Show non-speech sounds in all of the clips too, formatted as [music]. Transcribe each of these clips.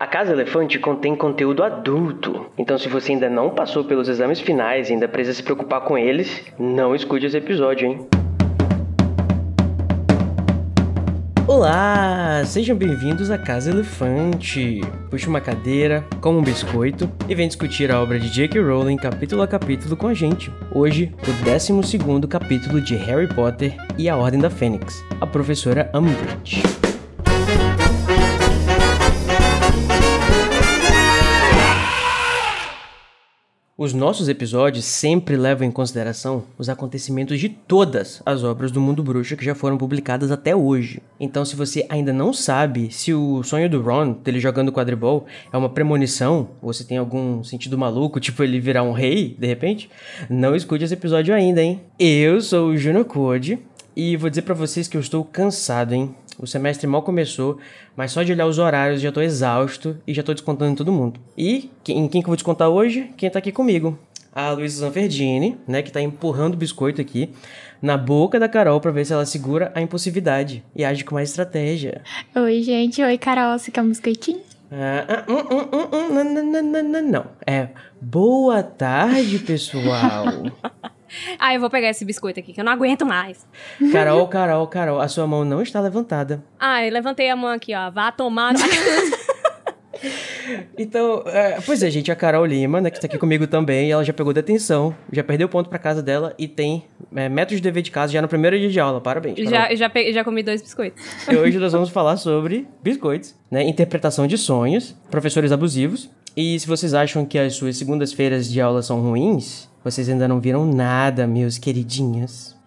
A Casa Elefante contém conteúdo adulto, então se você ainda não passou pelos exames finais e ainda precisa se preocupar com eles, não escute esse episódio, hein? Olá, sejam bem-vindos à Casa Elefante. Puxe uma cadeira, coma um biscoito e vem discutir a obra de J.K. Rowling capítulo a capítulo com a gente. Hoje, o 12 capítulo de Harry Potter e a Ordem da Fênix, a professora Umbridge. Os nossos episódios sempre levam em consideração os acontecimentos de todas as obras do mundo bruxo que já foram publicadas até hoje. Então, se você ainda não sabe se o sonho do Ron, dele jogando quadribol, é uma premonição, ou se tem algum sentido maluco, [laughs] tipo ele virar um rei, de repente, não escute esse episódio ainda, hein? Eu sou o Juno Code e vou dizer para vocês que eu estou cansado, hein? O semestre mal começou, mas só de olhar os horários já tô exausto e já tô descontando em todo mundo. E em quem que eu vou descontar hoje? Quem tá aqui comigo? A Luísa Zanferdini, né, que tá empurrando o biscoito aqui na boca da Carol para ver se ela segura a impulsividade e age com mais estratégia. Oi, gente. Oi, Carol. Você quer um biscoitinho? Ah, hum, hum, não, não, não, não, não, não. É boa tarde, pessoal. [laughs] [laughs] Ah, eu vou pegar esse biscoito aqui, que eu não aguento mais. Carol, [laughs] Carol, Carol, a sua mão não está levantada. Ah, eu levantei a mão aqui, ó. Vá tomar. no- [laughs] Então, é, pois é, gente, a Carol Lima, né, que está aqui comigo também, ela já pegou detenção, já perdeu ponto pra casa dela e tem é, métodos de dever de casa já no primeiro dia de aula. Parabéns. Carol. já, já, pe- já comi dois biscoitos. E hoje nós vamos falar sobre biscoitos, né? Interpretação de sonhos, professores abusivos. E se vocês acham que as suas segundas-feiras de aula são ruins, vocês ainda não viram nada, meus queridinhos.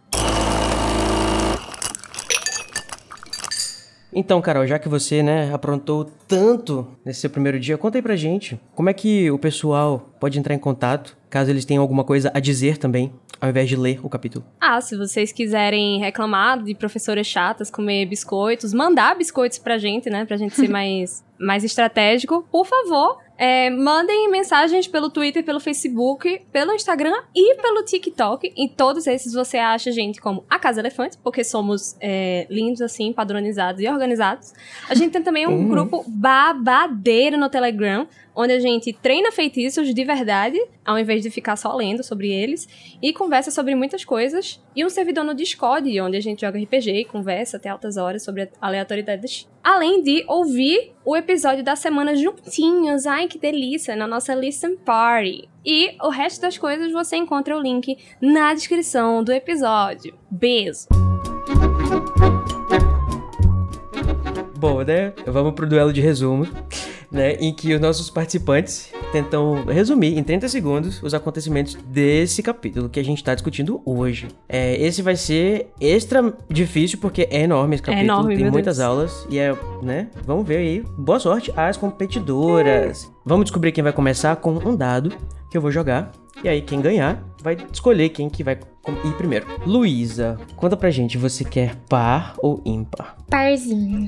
Então, Carol, já que você, né, aprontou tanto nesse seu primeiro dia, conta aí pra gente. Como é que o pessoal pode entrar em contato, caso eles tenham alguma coisa a dizer também, ao invés de ler o capítulo? Ah, se vocês quiserem reclamar de professoras chatas, comer biscoitos, mandar biscoitos pra gente, né? Pra gente ser [laughs] mais, mais estratégico, por favor, é, mandem mensagens pelo Twitter, pelo Facebook, pelo Instagram e pelo TikTok. Em todos esses você acha a gente como a Casa Elefante, porque somos é, lindos assim, padronizados e organizados. A gente tem também um Uhum. grupo babadeiro no Telegram, onde a gente treina feitiços de verdade, ao invés de ficar só lendo sobre eles, e conversa sobre muitas coisas. E um servidor no Discord, onde a gente joga RPG e conversa até altas horas sobre aleatoriedades. Além de ouvir o episódio da semana juntinhos. Ai, que delícia! Na nossa Listen Party. E o resto das coisas você encontra o link na descrição do episódio. Beijo! Bom, né? Vamos pro duelo de resumo, né? Em que os nossos participantes tentam resumir em 30 segundos os acontecimentos desse capítulo que a gente tá discutindo hoje. É, esse vai ser extra difícil porque é enorme esse capítulo, enorme, tem muitas Deus. aulas e é, né? Vamos ver aí. Boa sorte às competidoras. Vamos descobrir quem vai começar com um dado que eu vou jogar. E aí, quem ganhar vai escolher quem que vai ir primeiro. Luísa, conta pra gente, você quer par ou ímpar? Parzinho.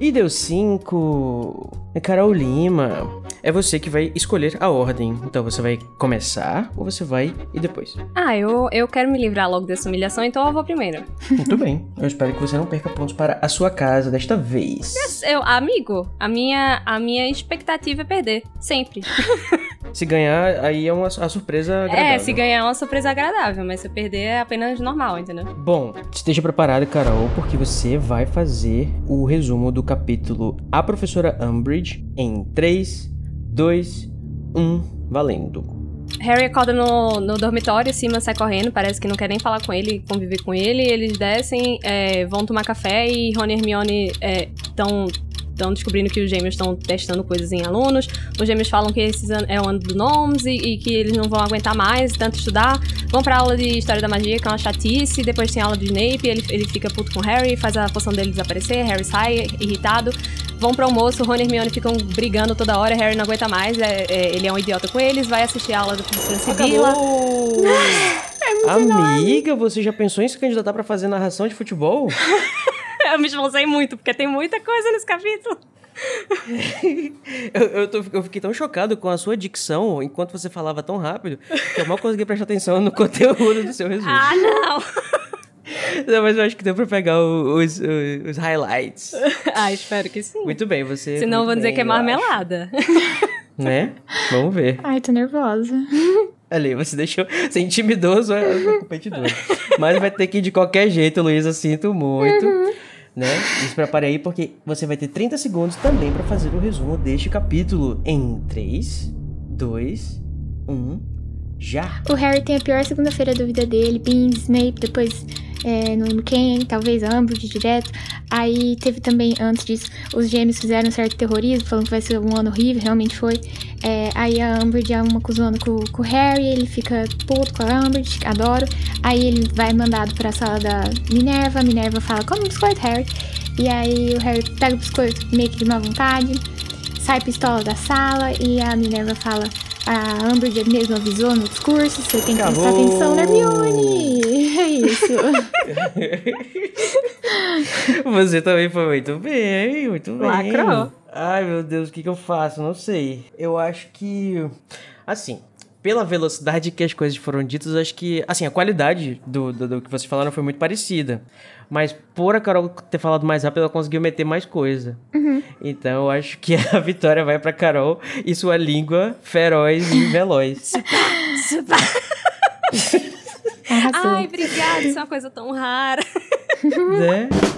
E deu 5. É Carol Lima. É você que vai escolher a ordem. Então você vai começar ou você vai e depois. Ah, eu, eu quero me livrar logo dessa humilhação, então eu vou primeiro. [laughs] Muito bem. Eu espero que você não perca pontos para a sua casa desta vez. Eu, amigo, a minha, a minha expectativa é perder. Sempre. [laughs] Se ganhar, aí é uma a surpresa agradável. É, se ganhar é uma surpresa agradável, mas se perder é apenas normal, entendeu? Bom, esteja preparada, Carol, porque você vai fazer o resumo do capítulo A Professora Umbridge em 3, 2, 1, valendo. Harry acorda no, no dormitório, Simon sai correndo, parece que não quer nem falar com ele, conviver com ele. Eles descem, é, vão tomar café e Rony e Hermione estão estão descobrindo que os gêmeos estão testando coisas em alunos. Os gêmeos falam que esse é o ano do Gnomes e, e que eles não vão aguentar mais tanto estudar. Vão pra aula de História da Magia, que é uma chatice. Depois tem aula do Snape, ele, ele fica puto com o Harry, faz a poção dele desaparecer. Harry sai irritado. Vão pro almoço, Rony e Hermione ficam brigando toda hora. Harry não aguenta mais, é- é- ele é um idiota com eles. Vai assistir a aula do Professor Sibila. Acabou! Amiga, você já pensou em se candidatar pra fazer narração de futebol? [laughs] [laughs] Eu me esforcei muito, porque tem muita coisa nesse capítulo. [laughs] eu, eu, tô- eu fiquei tão chocado com a sua dicção enquanto você falava tão rápido que eu mal consegui prestar atenção no [laughs] conteúdo do seu resumo. Ah, não! Não, mas eu acho que deu pra pegar os, os, os highlights. ah, espero que sim. Muito bem, você. Senão eu vou muito dizer que é marmelada. Né? Vamos ver. Ai, tô nervosa. Ali, você deixou. Você intimidou sua sua competidora. Mas vai ter que ir de qualquer jeito, Luísa. Sinto muito. Né? E se prepare aí, porque você vai ter 30 segundos também pra fazer o resumo deste capítulo. Em 3, 2, 1, já. O Harry tem a pior segunda-feira da vida dele. Bean, Snape, depois é, não lembro quem, talvez Umbridge direto. Aí teve também, antes disso, os gêmeos fizeram um certo terrorismo, falando que vai ser um ano horrível, realmente foi. É, aí a Umbridge é uma acusando com, com o Harry, ele fica puto com a Umbridge, adoro. Aí ele vai mandado pra sala da Minerva, a Minerva fala, come um biscoito, Harry. E aí o Harry pega o biscoito meio que de má vontade, sai pistola da sala e a Minerva fala, a Umbridge mesmo avisou no discurso, você tem que prestar Acabou. atenção na Hermione. É isso. [laughs] Você também foi muito bem, muito bem. Lacrou. Ai, meu Deus, o que, que eu faço? Não sei. Eu acho que. Assim, pela velocidade que as coisas foram ditas, acho que. Assim, a qualidade do, do, do que vocês falaram foi muito parecida. Mas por a Carol ter falado mais rápido, ela conseguiu meter mais coisa. Então eu acho que [laughs] a vitória vai pra Carol e sua língua feroz e veloz. [laughs] Arrasou. Ai, obrigada, isso é uma coisa tão rara. né? [laughs]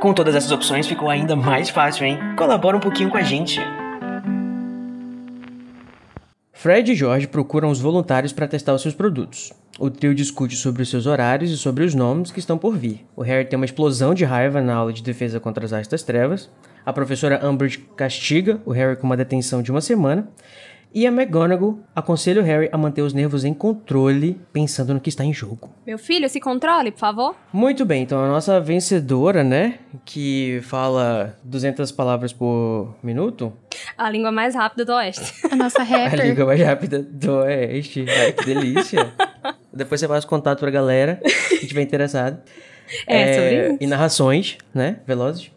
Com todas essas opções ficou ainda mais fácil, hein? Colabora um pouquinho com a gente. Fred e George procuram os voluntários para testar os seus produtos. O trio discute sobre os seus horários e sobre os nomes que estão por vir. O Harry tem uma explosão de raiva na aula de defesa contra as artes das trevas. A professora Umbridge castiga o Harry com uma detenção de uma semana. E a McGonagall aconselha o Harry a manter os nervos em controle, pensando no que está em jogo. Meu filho, se controle, por favor. Muito bem, então a nossa vencedora, né, que fala 200 palavras por minuto, A língua mais rápida do Oeste. A nossa [laughs] a rapper. língua mais rápida do Oeste. Ai, que delícia. [laughs] Depois você o contato pra galera que tiver interessado. É, sobre isso. E narrações, né, velozes.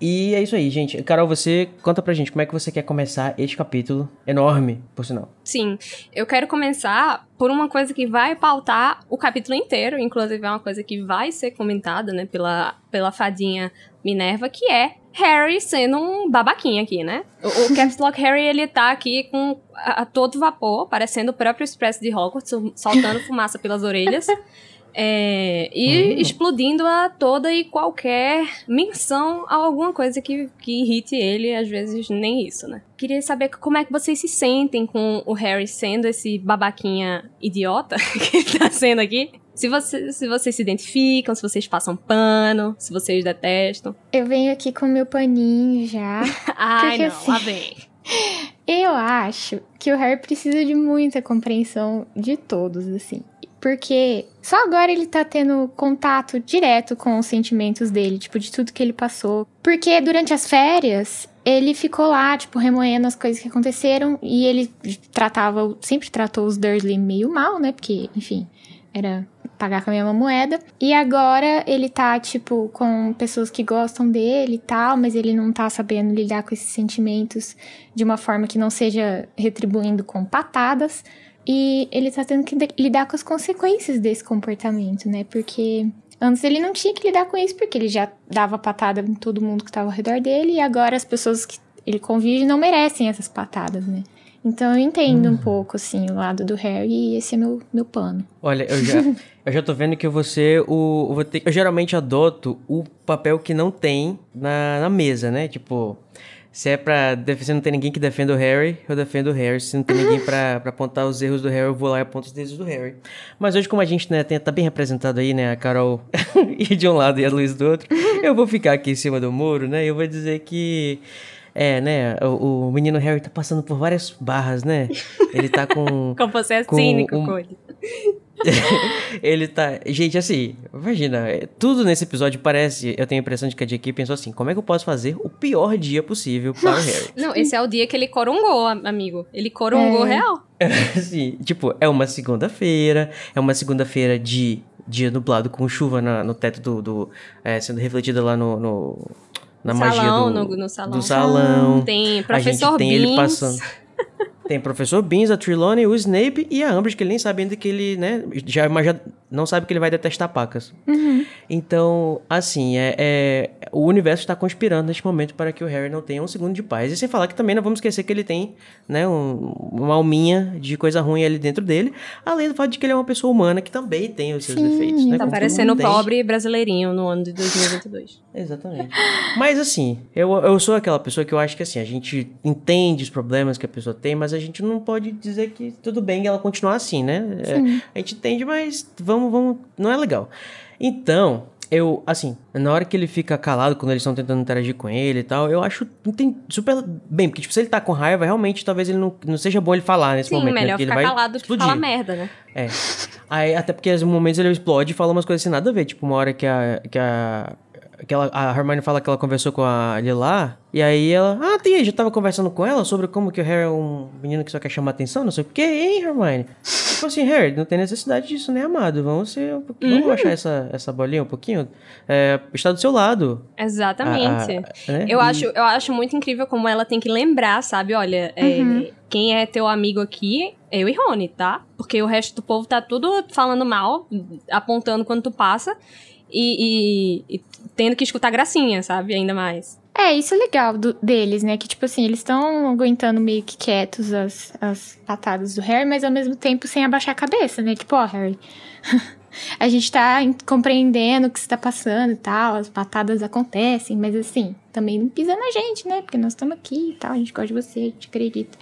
E é isso aí, gente. Carol, você conta pra gente como é que você quer começar este capítulo enorme, por sinal. Sim, eu quero começar por uma coisa que vai pautar o capítulo inteiro, inclusive é uma coisa que vai ser comentada, né, pela, pela fadinha Minerva, que é Harry sendo um babaquinha aqui, né? O, o [laughs] Caps Lock Harry, ele tá aqui com a, a todo vapor, parecendo o próprio Expresso de Hogwarts, sol- soltando fumaça pelas orelhas. É, e explodindo a toda e qualquer menção a alguma coisa que, que irrite ele, às vezes nem isso, né? Queria saber como é que vocês se sentem com o Harry sendo esse babaquinha idiota [laughs] que ele tá sendo aqui. Se, você, se vocês se identificam, se vocês passam pano, se vocês detestam. Eu venho aqui com meu paninho já. [laughs] Ai, não, assim- lá vem. [laughs] Eu acho que o Harry precisa de muita compreensão de todos, assim. Porque só agora ele tá tendo contato direto com os sentimentos dele, tipo, de tudo que ele passou. Porque durante as férias, ele ficou lá, tipo, remoendo as coisas que aconteceram. E ele tratava, sempre tratou os Dursley meio mal, né? Porque, enfim, era pagar com a mesma moeda. E agora ele tá, tipo, com pessoas que gostam dele e tal, mas ele não tá sabendo lidar com esses sentimentos de uma forma que não seja retribuindo com patadas. E ele tá tendo que lidar com as consequências desse comportamento, né? Porque antes ele não tinha que lidar com isso, porque ele já dava patada em todo mundo que tava ao redor dele, e agora as pessoas que ele convive não merecem essas patadas, né? Então eu entendo um pouco, assim, o lado do Harry, e esse é meu, meu pano. Olha, eu já, [laughs] eu já tô vendo que eu vou ser o. Eu, vou ter- eu geralmente adoto o papel que não tem na, na mesa, né? Tipo, se é pra. Se não tem ninguém que defenda o Harry, eu defendo o Harry. Se não tem ninguém pra, [laughs] pra apontar os erros do Harry, eu vou lá e aponto os erros do Harry. Mas hoje, como a gente né, tem, tá bem representado aí, né? A Carol [laughs] e de um lado e a Luiz do outro, eu vou ficar aqui em cima do muro, né? E eu vou dizer que. É, né? O, o menino Harry tá passando por várias barras, né? Ele tá com. [laughs] Como você é Com cínico um- [laughs] ele. tá. Gente, assim, imagina, é, tudo nesse episódio parece. Eu tenho a impressão de que a JK pensou assim: como é que eu posso fazer o pior dia possível para o Harry? Não, esse é o dia que ele corongou, a- amigo. Ele corongou É. real. [laughs] Assim, tipo, é uma segunda-feira, é uma segunda-feira de dia nublado com chuva na- no teto do. do- é, sendo refletida lá no. no- na magia salão, do, no, no salão. do salão. Tem a professor gente tem Beans. ele passando. [laughs] Tem o professor Beans, a Trelawney, o Snape e a Umbridge, que ele nem sabe ainda que ele, né, já, mas já não sabe que ele vai detestar pacas. Então, assim, é, é- o universo está conspirando neste momento para que o Harry não tenha um segundo de paz. E sem falar que também não vamos esquecer que ele tem, né, um- uma alminha de coisa ruim ali dentro dele, além do fato de que ele é uma pessoa humana que também tem os seus Sim, defeitos, né? Tá parecendo pobre brasileirinho no ano de 2022. Exatamente. Mas assim, eu, eu sou aquela pessoa que eu acho que assim, a gente entende os problemas que a pessoa tem, mas a gente não pode dizer que tudo bem ela continuar assim, né? É, a gente entende, mas vamos, vamos. Não é legal. Então, eu, assim, na hora que ele fica calado, quando eles estão tentando interagir com ele e tal, eu acho tem super bem, porque tipo, se ele tá com raiva, realmente talvez ele não, não seja bom ele falar nesse Sim, momento, né? melhor ele ficar vai calado do que explodir. falar merda, né? É. Aí, até porque em momentos ele explode e fala umas coisas sem nada a ver. Tipo, uma hora que a. Que a que ela, a Hermione fala que ela conversou com a Lila, e aí ela, ah, tem, já tava conversando com ela sobre como que o Harry é um menino que só quer chamar atenção, não sei o que, hein, Hermione? tipo assim, Harry, não tem necessidade disso, né, amado? Vamos ser um pouquinho, vamos baixar essa, essa bolinha um pouquinho, é, está do seu lado. Exatamente. Ah, ah, né? Eu, E- acho, eu acho muito incrível como ela tem que lembrar, sabe? Olha, é, quem é teu amigo aqui é eu e Rony, tá? Porque o resto do povo tá tudo falando mal, apontando quando tu passa e, e- e tendo que escutar gracinha, sabe? Ainda mais. É, isso é legal do- deles, né? Que, tipo assim, eles estão aguentando meio que quietos as, as patadas do Harry, mas ao mesmo tempo sem abaixar a cabeça, né? Tipo, ó, Harry. [laughs] a gente tá compreendendo o que você tá passando e tal, as patadas acontecem, mas assim, também não pisa na gente, né? Porque nós estamos aqui e tal, a gente gosta de você, a gente acredita.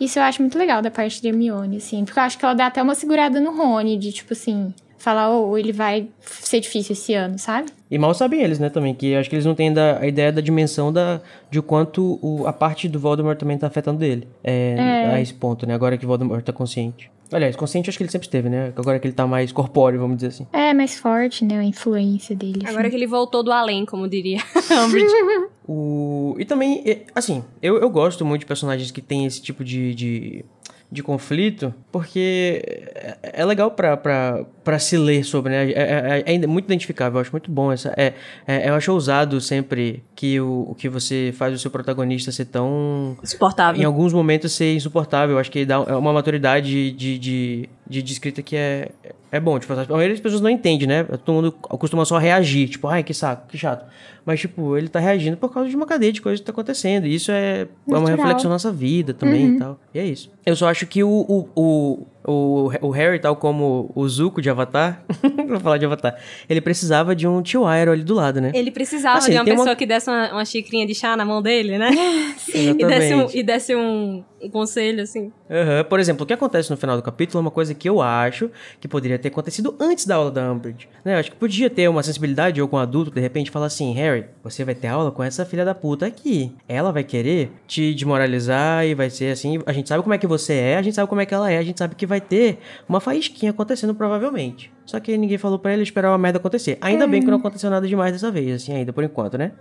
Isso eu acho muito legal da parte de Hermione, assim, porque eu acho que ela dá até uma segurada no Rony, de tipo assim, falar, ô, ele vai ser difícil esse ano, sabe? E mal sabem eles, né, também, que acho que eles não têm da- a ideia da dimensão da, de quanto o- a parte do Voldemort também tá afetando ele. É, É. A esse ponto, né, agora que o Voldemort tá consciente. Aliás, consciente acho que ele sempre esteve, né, agora que ele tá mais corpóreo, vamos dizer assim. É mais forte, né? A influência dele. assim. Agora que ele voltou do além, como diria. [laughs] [laughs] O... E também, assim, eu, eu gosto muito de personagens que têm esse tipo de, de, de conflito, porque é, é legal pra se ler sobre, né? É, é- é muito identificável, eu acho muito bom essa. É, é- eu acho ousado sempre que o, que você faz o seu protagonista ser tão. Em Suportável. alguns momentos ser insuportável. Eu acho que dá é uma maturidade de, de, de, de escrita que é, é bom. Tipo, a maioria das pessoas não entende, né? Todo mundo costuma só reagir. Tipo, ai, que saco, que chato. Mas, tipo, ele tá reagindo por causa de uma cadeia de coisas que tá acontecendo. E isso é, é uma reflexão da nossa vida também e tal. E é isso. Eu só acho que o, o, o, o, o Harry, tal como o Zuko de Avatar, [laughs] vou falar de Avatar, ele precisava de um tio Iroh ali do lado, né? Ele precisava Assim, de uma tem uma- pessoa que desse uma, uma xicrinha de chá na mão dele, né? [laughs] e desse, um, e desse um, um conselho, assim. Aham. Por exemplo, o que acontece no final do capítulo é uma coisa que eu acho que poderia ter acontecido antes da aula da Umbridge. Né? Eu acho que podia ter uma sensibilidade de algum adulto, de repente, falar assim, Harry, você vai ter aula com essa filha da puta aqui. Ela vai querer te desmoralizar e vai ser assim, a gente sabe como é que você é, a gente sabe como é que ela é, a gente sabe que vai ter uma faísquinha acontecendo provavelmente. Só que ninguém falou pra ele esperar uma merda acontecer. Ainda bem que não aconteceu nada demais dessa vez, assim, ainda por enquanto, né?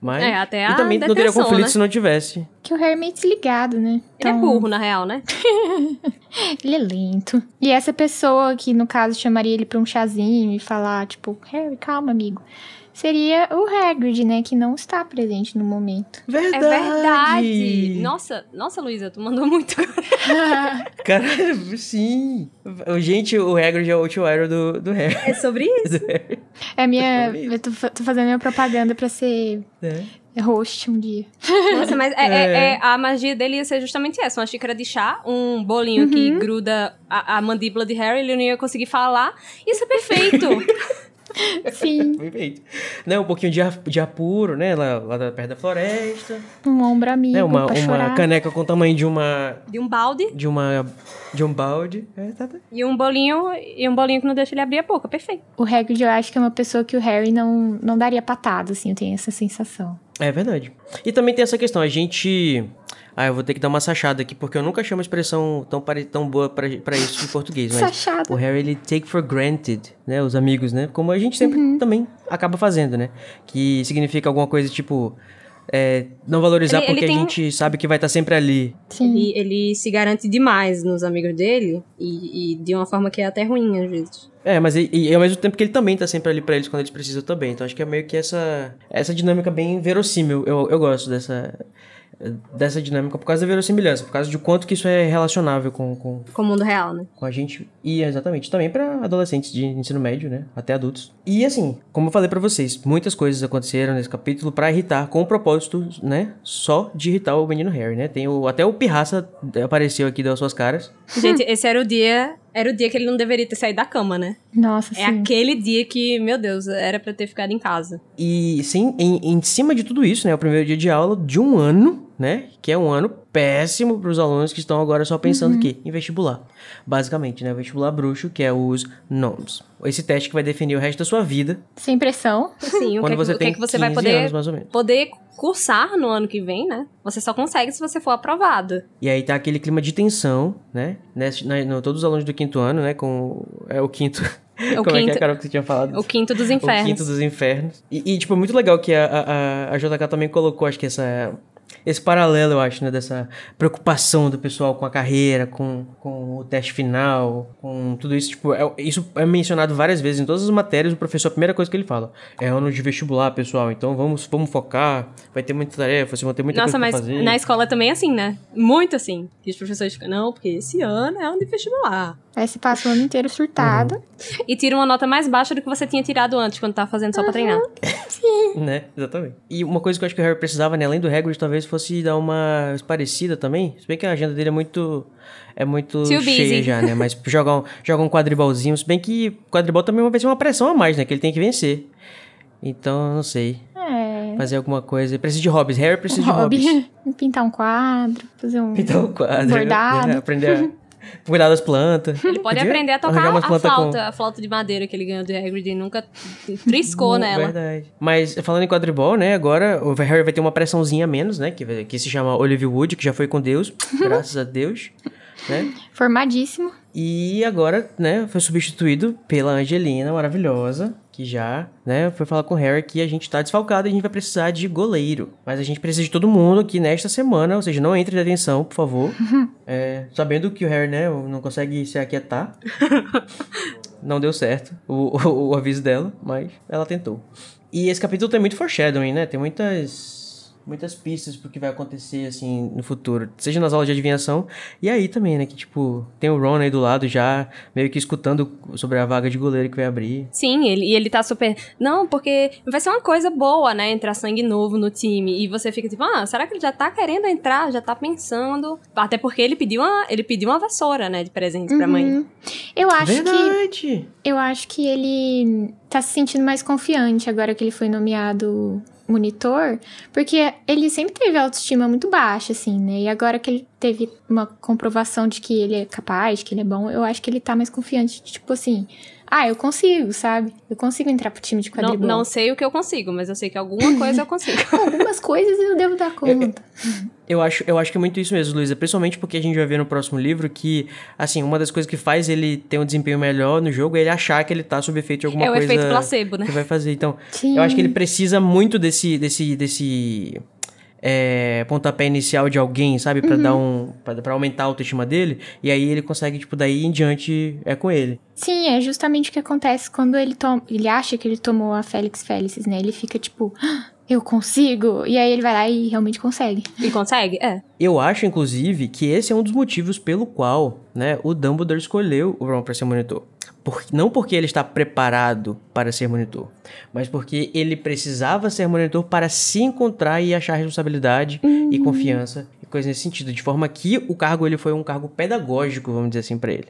Mas... É, até e a também não teria conflito né? se não tivesse. Que o Harry é meio desligado, né? Ele é burro, na real, né? [laughs] Ele é lento. E essa pessoa que, no caso, chamaria ele pra um chazinho e falar, tipo, Harry, calma, amigo. Seria o Hagrid, né? Que não está presente no momento. Verdade! É verdade. Nossa, nossa, Luísa, tu mandou muito. [laughs] Cara, sim. O- Gente, o Hagrid é o Iroh do, do Harry. É sobre [laughs] isso. É minha. Isso. Eu tô, tô fazendo minha propaganda pra ser É. host um dia. Nossa, mas [laughs] é, é- é- a magia dele ia ser justamente essa: uma xícara de chá, um bolinho que gruda a, a mandíbula de Harry, ele não ia conseguir falar. Isso é perfeito. Sim, [laughs] Perfeito. Né, um pouquinho de ar, de ar puro, né? Lá, lá da- perto da floresta. um ombro amigo Né, uma, pra uma chorar. caneca com o tamanho de uma. de um balde De uma. De um balde. É, tá, tá. e um bolinho e um bolinho que não deixa ele abrir a boca. Perfeito. O Hagrid, eu acho que é uma pessoa que o Harry não, não daria patada, assim, eu tenho essa sensação. É verdade. E também tem essa questão, a gente. Ah, eu vou ter que dar uma sachada aqui, porque eu nunca chamo a expressão tão, pare... tão boa pra, pra isso em português. Mas Sachada. o Harry, ele take for granted, né? Os amigos, né? Como a gente sempre também acaba fazendo, né? Que significa alguma coisa tipo. É, não valorizar Ele- ele porque tem a gente sabe que vai estar sempre ali. Sim. Ele, ele se garante demais nos amigos dele e, e de uma forma que é até ruim às vezes. É, mas e, e ao mesmo tempo que ele também tá sempre ali pra eles quando eles precisam também. Então acho que é meio que essa essa dinâmica bem verossímil. Eu, eu gosto dessa dessa dinâmica por causa da verossimilhança, por causa de quanto que isso é relacionável com, com, Com o mundo real, né? com a gente e exatamente também pra adolescentes de ensino médio, né, até adultos. E assim, como eu falei pra vocês, muitas coisas aconteceram nesse capítulo pra irritar com o propósito, né, só de irritar o menino Harry, né? Tem o até o Pirraça apareceu aqui deu suas caras. Gente, esse era o dia. Era o dia que ele não deveria ter saído da cama, né? Nossa, É sim. aquele dia que, meu Deus, era pra eu ter ficado em casa. E sim, em, em cima de tudo isso, né, é o primeiro dia de aula de um ano, né, que é um ano péssimo para os alunos que estão agora só pensando que em vestibular, basicamente, né, o vestibular bruxo, que é os NOMS. Esse teste que vai definir o resto da sua vida, Sem pressão. Assim, o que, é que- você o que, tem é que você vai 15 poder, anos, mais ou menos. poder cursar no ano que vem, né? Você só consegue se você for aprovado. E aí tá aquele clima de tensão, né, nesse, na, no, todos os alunos do quinto ano, né, com é o quinto, É o [laughs] como é que é, quinto- Carol, que você tinha falado? O quinto dos O infernos. quinto dos infernos. E, e, tipo, é muito legal que a, a, a JK também colocou, acho que essa... Esse paralelo, eu acho, né? Dessa preocupação do pessoal com a carreira, com, com o teste final, com tudo isso. Tipo, é- isso é mencionado várias vezes em todas as matérias. O professor, a primeira coisa que ele fala é ano de vestibular, pessoal. Então vamos, vamos focar. Vai ter muita tarefa, vocês vão ter muita Nossa, coisa mas pra fazer. na escola também é assim, né? Muito assim. Que os professores ficam, não, porque esse ano é ano de vestibular. Aí você passa o ano inteiro surtado. E tira uma nota mais baixa do que você tinha tirado antes, quando tava fazendo só pra treinar. [laughs] [laughs] Né? Exatamente. E uma coisa que eu acho que o Harry precisava, né? Além do Hagrid, talvez fosse dar uma parecida também. Se bem que a agenda dele é muito... É muito Too cheia busy. já, né? Mas [laughs] jogar um, jogar um quadribalzinho. Se bem que quadribol também vai ser uma pressão a mais, né? Que ele tem que vencer. Então, não sei. É. Fazer alguma coisa. Precisa de hobbies. Harry precisa de hobbies. Hobby. [laughs] Pintar um quadro, fazer um. Pintar um quadro. Bordado. né? Aprender a cuidar das plantas. Ele pode Podia aprender a tocar a plantas com- flauta, a flauta de madeira que ele ganhou do Hagrid e nunca triscou Mu- nela. Verdade. Mas falando em quadribol, né? Agora o Harry vai ter uma pressãozinha a menos, né? Que, que se chama Olivia Wood, que já foi com Deus, [laughs] graças a Deus, né? Formadíssimo. E agora, né, foi substituído pela Angelina, maravilhosa, que já, né, foi falar com o Harry que a gente tá desfalcado e a gente vai precisar de goleiro. Mas a gente precisa de todo mundo aqui nesta semana, ou seja, não entre em detenção, por favor. [laughs] É, sabendo que o Harry, né, não consegue se aquietar. [laughs] não deu certo o, o, o aviso dela, mas ela tentou. E esse capítulo tem muito foreshadowing, né? Tem muitas muitas pistas pro que vai acontecer assim no futuro, seja nas aulas de adivinhação e aí também, né, que tipo, tem o Ron aí do lado já meio que escutando sobre a vaga de goleiro que vai abrir. Sim, ele, e ele tá super. Não, porque vai ser uma coisa boa, né? Entrar sangue novo no time. E você fica tipo, ah, será que ele já tá querendo entrar? Já tá pensando. Até porque ele pediu uma, ele pediu uma vassoura, né? De presente pra mãe. Uhum. Eu acho que. Verdade. Eu acho que ele tá se sentindo mais confiante agora que ele foi nomeado monitor, porque ele sempre teve autoestima muito baixa, assim, né? E agora que ele teve uma comprovação de que ele é capaz, que ele é bom, eu acho que ele tá mais confiante, tipo assim, ah, eu consigo, sabe? Eu consigo entrar pro time de Não, quadribol. não sei o que eu consigo, mas eu sei que alguma coisa eu consigo. [laughs] Algumas coisas eu devo dar conta. Eu acho, eu acho que é muito isso mesmo, Luísa. Principalmente porque a gente vai ver no próximo livro que, assim, uma das coisas que faz ele ter um desempenho melhor no jogo é ele achar que ele tá sob efeito de alguma é o coisa efeito placebo, né? que vai fazer. Então, Sim. eu acho que ele precisa muito desse, desse, desse é, pontapé inicial de alguém, sabe? Pra dar um. Pra, pra aumentar a autoestima dele. E aí ele consegue, tipo, daí em diante é com ele. Sim, é justamente o que acontece quando ele toma, ele acha que ele tomou a Félix Félix, né? Ele fica tipo, "Ah, eu consigo. E aí ele vai lá e realmente consegue. E consegue? É. Eu acho, inclusive, que esse é um dos motivos pelo qual, né, o Dumbledore escolheu o Ron para ser monitor. Por- não porque ele está preparado para ser monitor, mas porque ele precisava ser monitor para se encontrar e achar responsabilidade e confiança e coisa nesse sentido, de forma que o cargo ele foi um cargo pedagógico, vamos dizer assim, para ele.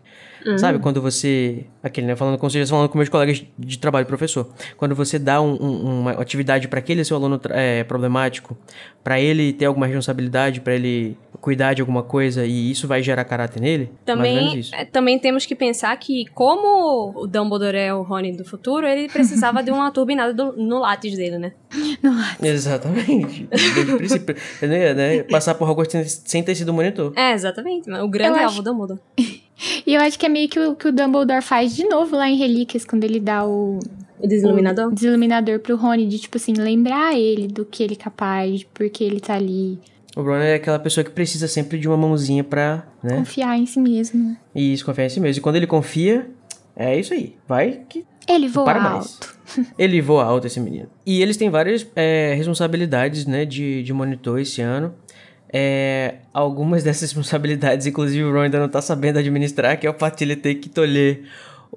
Sabe, quando você. Aquele, né? Falando eu estivesse falando com meus colegas de trabalho, professor. Quando você dá um- um- uma atividade para aquele seu aluno é, problemático, para ele ter alguma responsabilidade, para ele cuidar de alguma coisa e isso vai gerar caráter nele. Mais ou menos Também, isso. é, também temos que pensar que, como o Dumbledore é o Rony do futuro, ele precisava de uma [laughs] turbinada do- no látis dele, né? Exatamente. Desde o princípio. né, né, Passar por Hogwarts sem- ter sido monitor. É, exatamente. O grande Eu alvo acho- do Dumbledore. [laughs] E eu acho que é meio que o que o Dumbledore faz de novo lá em Relíquias, quando ele dá o, O desiluminador. o desiluminador pro Rony, de tipo assim, lembrar ele do que ele é capaz, de por que ele tá ali, O Ron é aquela pessoa que precisa sempre de uma mãozinha pra, né? confiar em si mesmo. né? E isso, confiar em si mesmo. E quando ele confia, é isso aí. Vai que Ele voa alto. [laughs] Ele voa alto, esse menino. E eles têm várias é, responsabilidades, né, de, de monitor esse ano. É, algumas [laughs] dessas responsabilidades, inclusive, o Ron ainda não tá sabendo administrar, que é o fato de ele ter que tolher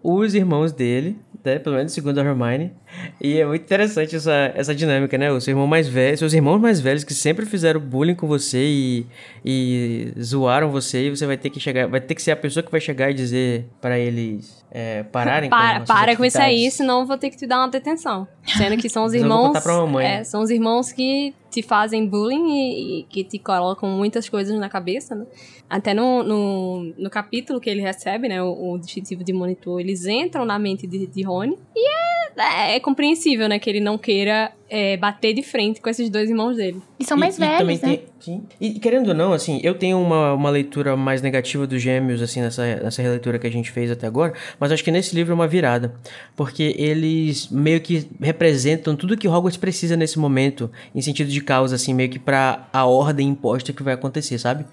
os irmãos dele, né, pelo menos segundo a Hermione. E é muito interessante essa, essa dinâmica, né? O seu irmão mais velho, seus irmãos mais velhos que sempre fizeram bullying com você e, e zoaram você, e você vai ter que chegar, vai ter que ser a pessoa que vai chegar e dizer para eles é, pararem com Para, suas para com isso aí, senão eu vou ter que te dar uma detenção. Sendo que são [laughs] os irmãos. contar pra mamãe. É, são os irmãos que te fazem bullying e, e que te colocam muitas coisas na cabeça, né? Até no, no, no capítulo que ele recebe, né? O, o distintivo de monitor, eles entram na mente de, de Rony. E é, é compreensível, né? Que ele não queira é, bater de frente com esses dois irmãos dele. E são E- mais e velhos, né? tem- sim. E querendo ou não, assim, eu tenho uma, uma leitura mais negativa dos gêmeos, assim, nessa, nessa releitura que a gente fez até agora, mas acho que nesse livro é uma virada. Porque eles meio que representam tudo que Hogwarts precisa nesse momento, em sentido de causa, assim, meio que pra a ordem imposta que vai acontecer, sabe?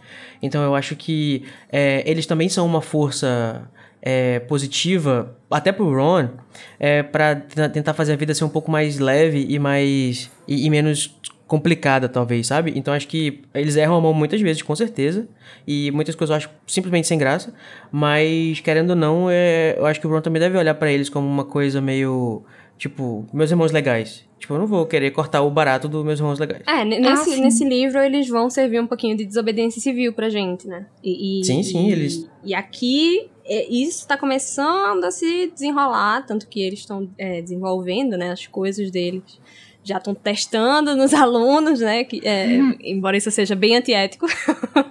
Então eu acho que é, eles também são uma força é, positiva, até pro Ron, é, para tentar fazer a vida ser um pouco mais leve e mais. e, e menos complicada, talvez, sabe? Então acho que eles erram a mão muitas vezes, com certeza. E muitas coisas eu acho simplesmente sem graça. Mas, querendo ou não, é, eu acho que o Ron também deve olhar pra eles como uma coisa meio. Tipo, meus irmãos legais. Tipo, eu não vou querer cortar o barato dos meus irmãos legais. É, nesse, sim. nesse livro eles vão servir um pouquinho de desobediência civil pra gente, né? E, e- Sim, sim, e- eles- E aqui isso tá começando a se desenrolar, tanto que eles estão é, desenvolvendo, né, as coisas deles. Já estão testando nos [laughs] alunos, né? Que, é, Embora isso seja bem antiético.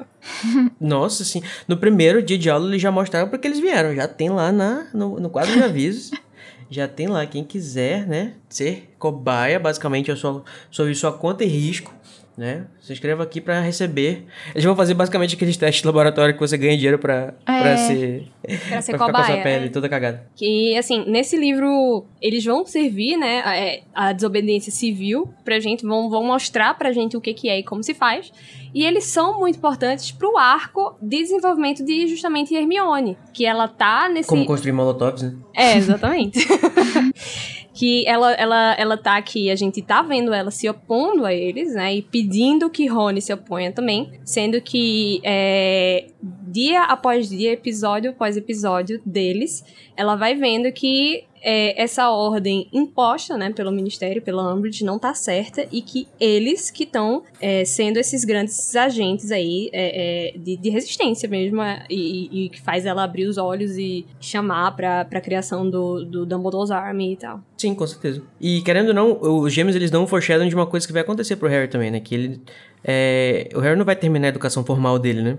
[laughs] Nossa, assim, no primeiro dia de aula eles já mostraram porque eles vieram. Já tem lá na, no, no quadro de avisos. [laughs] já tem lá quem quiser, né? Ser cobaia, basicamente, é sua, sob sua conta e risco, né? Se inscreva aqui pra receber. Eles vão fazer basicamente aqueles testes de laboratório que você ganha dinheiro pra, pra É. ser. Pra ser pra ficar com a cobaia. sua pele é. toda cagada. Que, assim, nesse livro, eles vão servir, né, a, é, a desobediência civil pra gente, vão, vão mostrar pra gente o que, que é e como se faz. E eles são muito importantes pro arco de desenvolvimento de justamente Hermione. Que ela tá nesse. Como construir molotovs, né? É, exatamente. [laughs] que ela, ela, ela tá aqui, a gente tá vendo ela se opondo a eles, né? E pedindo que Rony se oponha também. Sendo que é, dia após dia, episódio após episódio deles, ela vai vendo que é, essa ordem imposta, né, pelo Ministério, pela Umbridge, não tá certa e que eles que estão sendo esses grandes agentes aí é, é, de, de resistência mesmo é, e, e- que faz ela abrir os olhos e chamar pra, pra criação do, do Dumbledore's Army e tal. Sim, com certeza. E querendo ou não, os gêmeos eles dão um foreshadowing de uma coisa que vai acontecer pro Harry também, né? Que ele. é, o Harry não vai terminar a educação formal dele, né?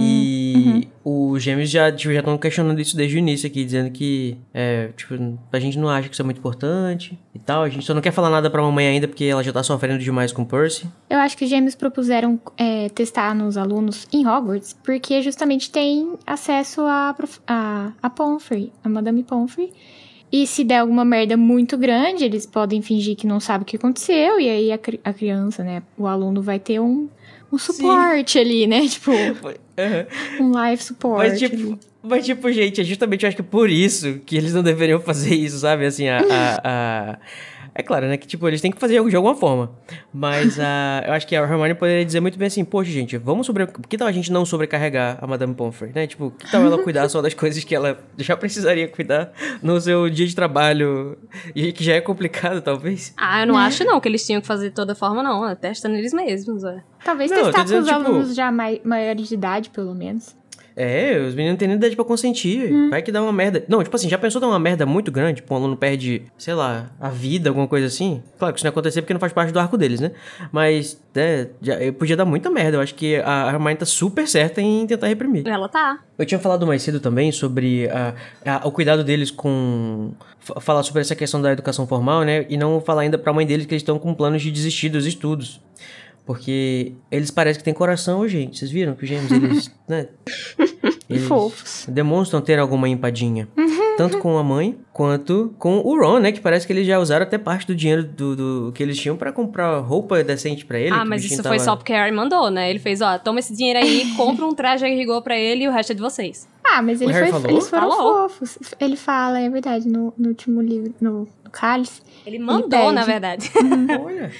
E os gêmeos já tipo, já estão questionando isso desde o início aqui, dizendo que é, tipo, a gente não acha que isso é muito importante e tal. A gente só não quer falar nada pra mamãe ainda porque ela já tá sofrendo demais com o Percy. Eu acho que os gêmeos propuseram é, testar nos alunos em Hogwarts, porque justamente tem acesso a, a, a Pomfrey, a Madame Pomfrey. E se der alguma merda muito grande, eles podem fingir que não sabe o que aconteceu, e aí a, cri- a criança, né, o aluno vai ter um, um suporte ali, né? [laughs] Tipo, um life support. Mas ali. tipo, mas tipo, gente, é justamente eu acho que por isso que eles não deveriam fazer isso, sabe? Assim, a. a- a- É claro, né? Que tipo, eles têm que fazer algo de alguma forma. Mas a, [laughs] eu acho que a Hermione poderia dizer muito bem assim, poxa, gente, vamos sobre. Que tal a gente não sobrecarregar a Madame Pomfrey, né? Tipo, que tal ela cuidar só das coisas que ela já [laughs] precisaria cuidar no seu dia de trabalho e que já é complicado, talvez? Ah, eu não acho não que eles tinham que fazer de toda forma, não. Testa neles mesmos, é. Talvez Não, testar com os tipo- alunos já mai- maiores de idade, pelo menos. É, os meninos não têm nem idade pra consentir. Hum. Vai que dá uma merda. Não, tipo assim, já pensou dar uma merda muito grande? Tipo, um aluno perde, sei lá, a vida, alguma coisa assim? Claro que isso não ia acontecer porque não faz parte do arco deles, né? Mas, é, já, podia dar muita merda. Eu acho que a Hermione tá super certa em tentar reprimir. Ela tá. Eu tinha falado mais cedo também sobre a- a- o cuidado deles com. fa- Falar sobre essa questão da educação formal, né? E não falar ainda pra mãe deles que eles estão com planos de desistir dos estudos. Porque eles parecem que têm coração, gente. Vocês viram que os gêmeos, eles. [laughs] né? Eles Fofos. demonstram ter alguma empadinha. Tanto com a mãe quanto com o Ron, né? Que parece que eles já usaram até parte do dinheiro do, do- que eles tinham pra comprar roupa decente pra ele. ah, mas isso foi tava- só porque Harry mandou, né? Ele fez, ó, toma esse dinheiro aí, [laughs] compra um traje a rigor pra ele e o resto é de vocês. Ah, mas ele foi, eles foram Falou. fofos. Ele fala, é verdade, no, no último livro, no, no Cálice. Ele mandou, pede. na verdade. Olha.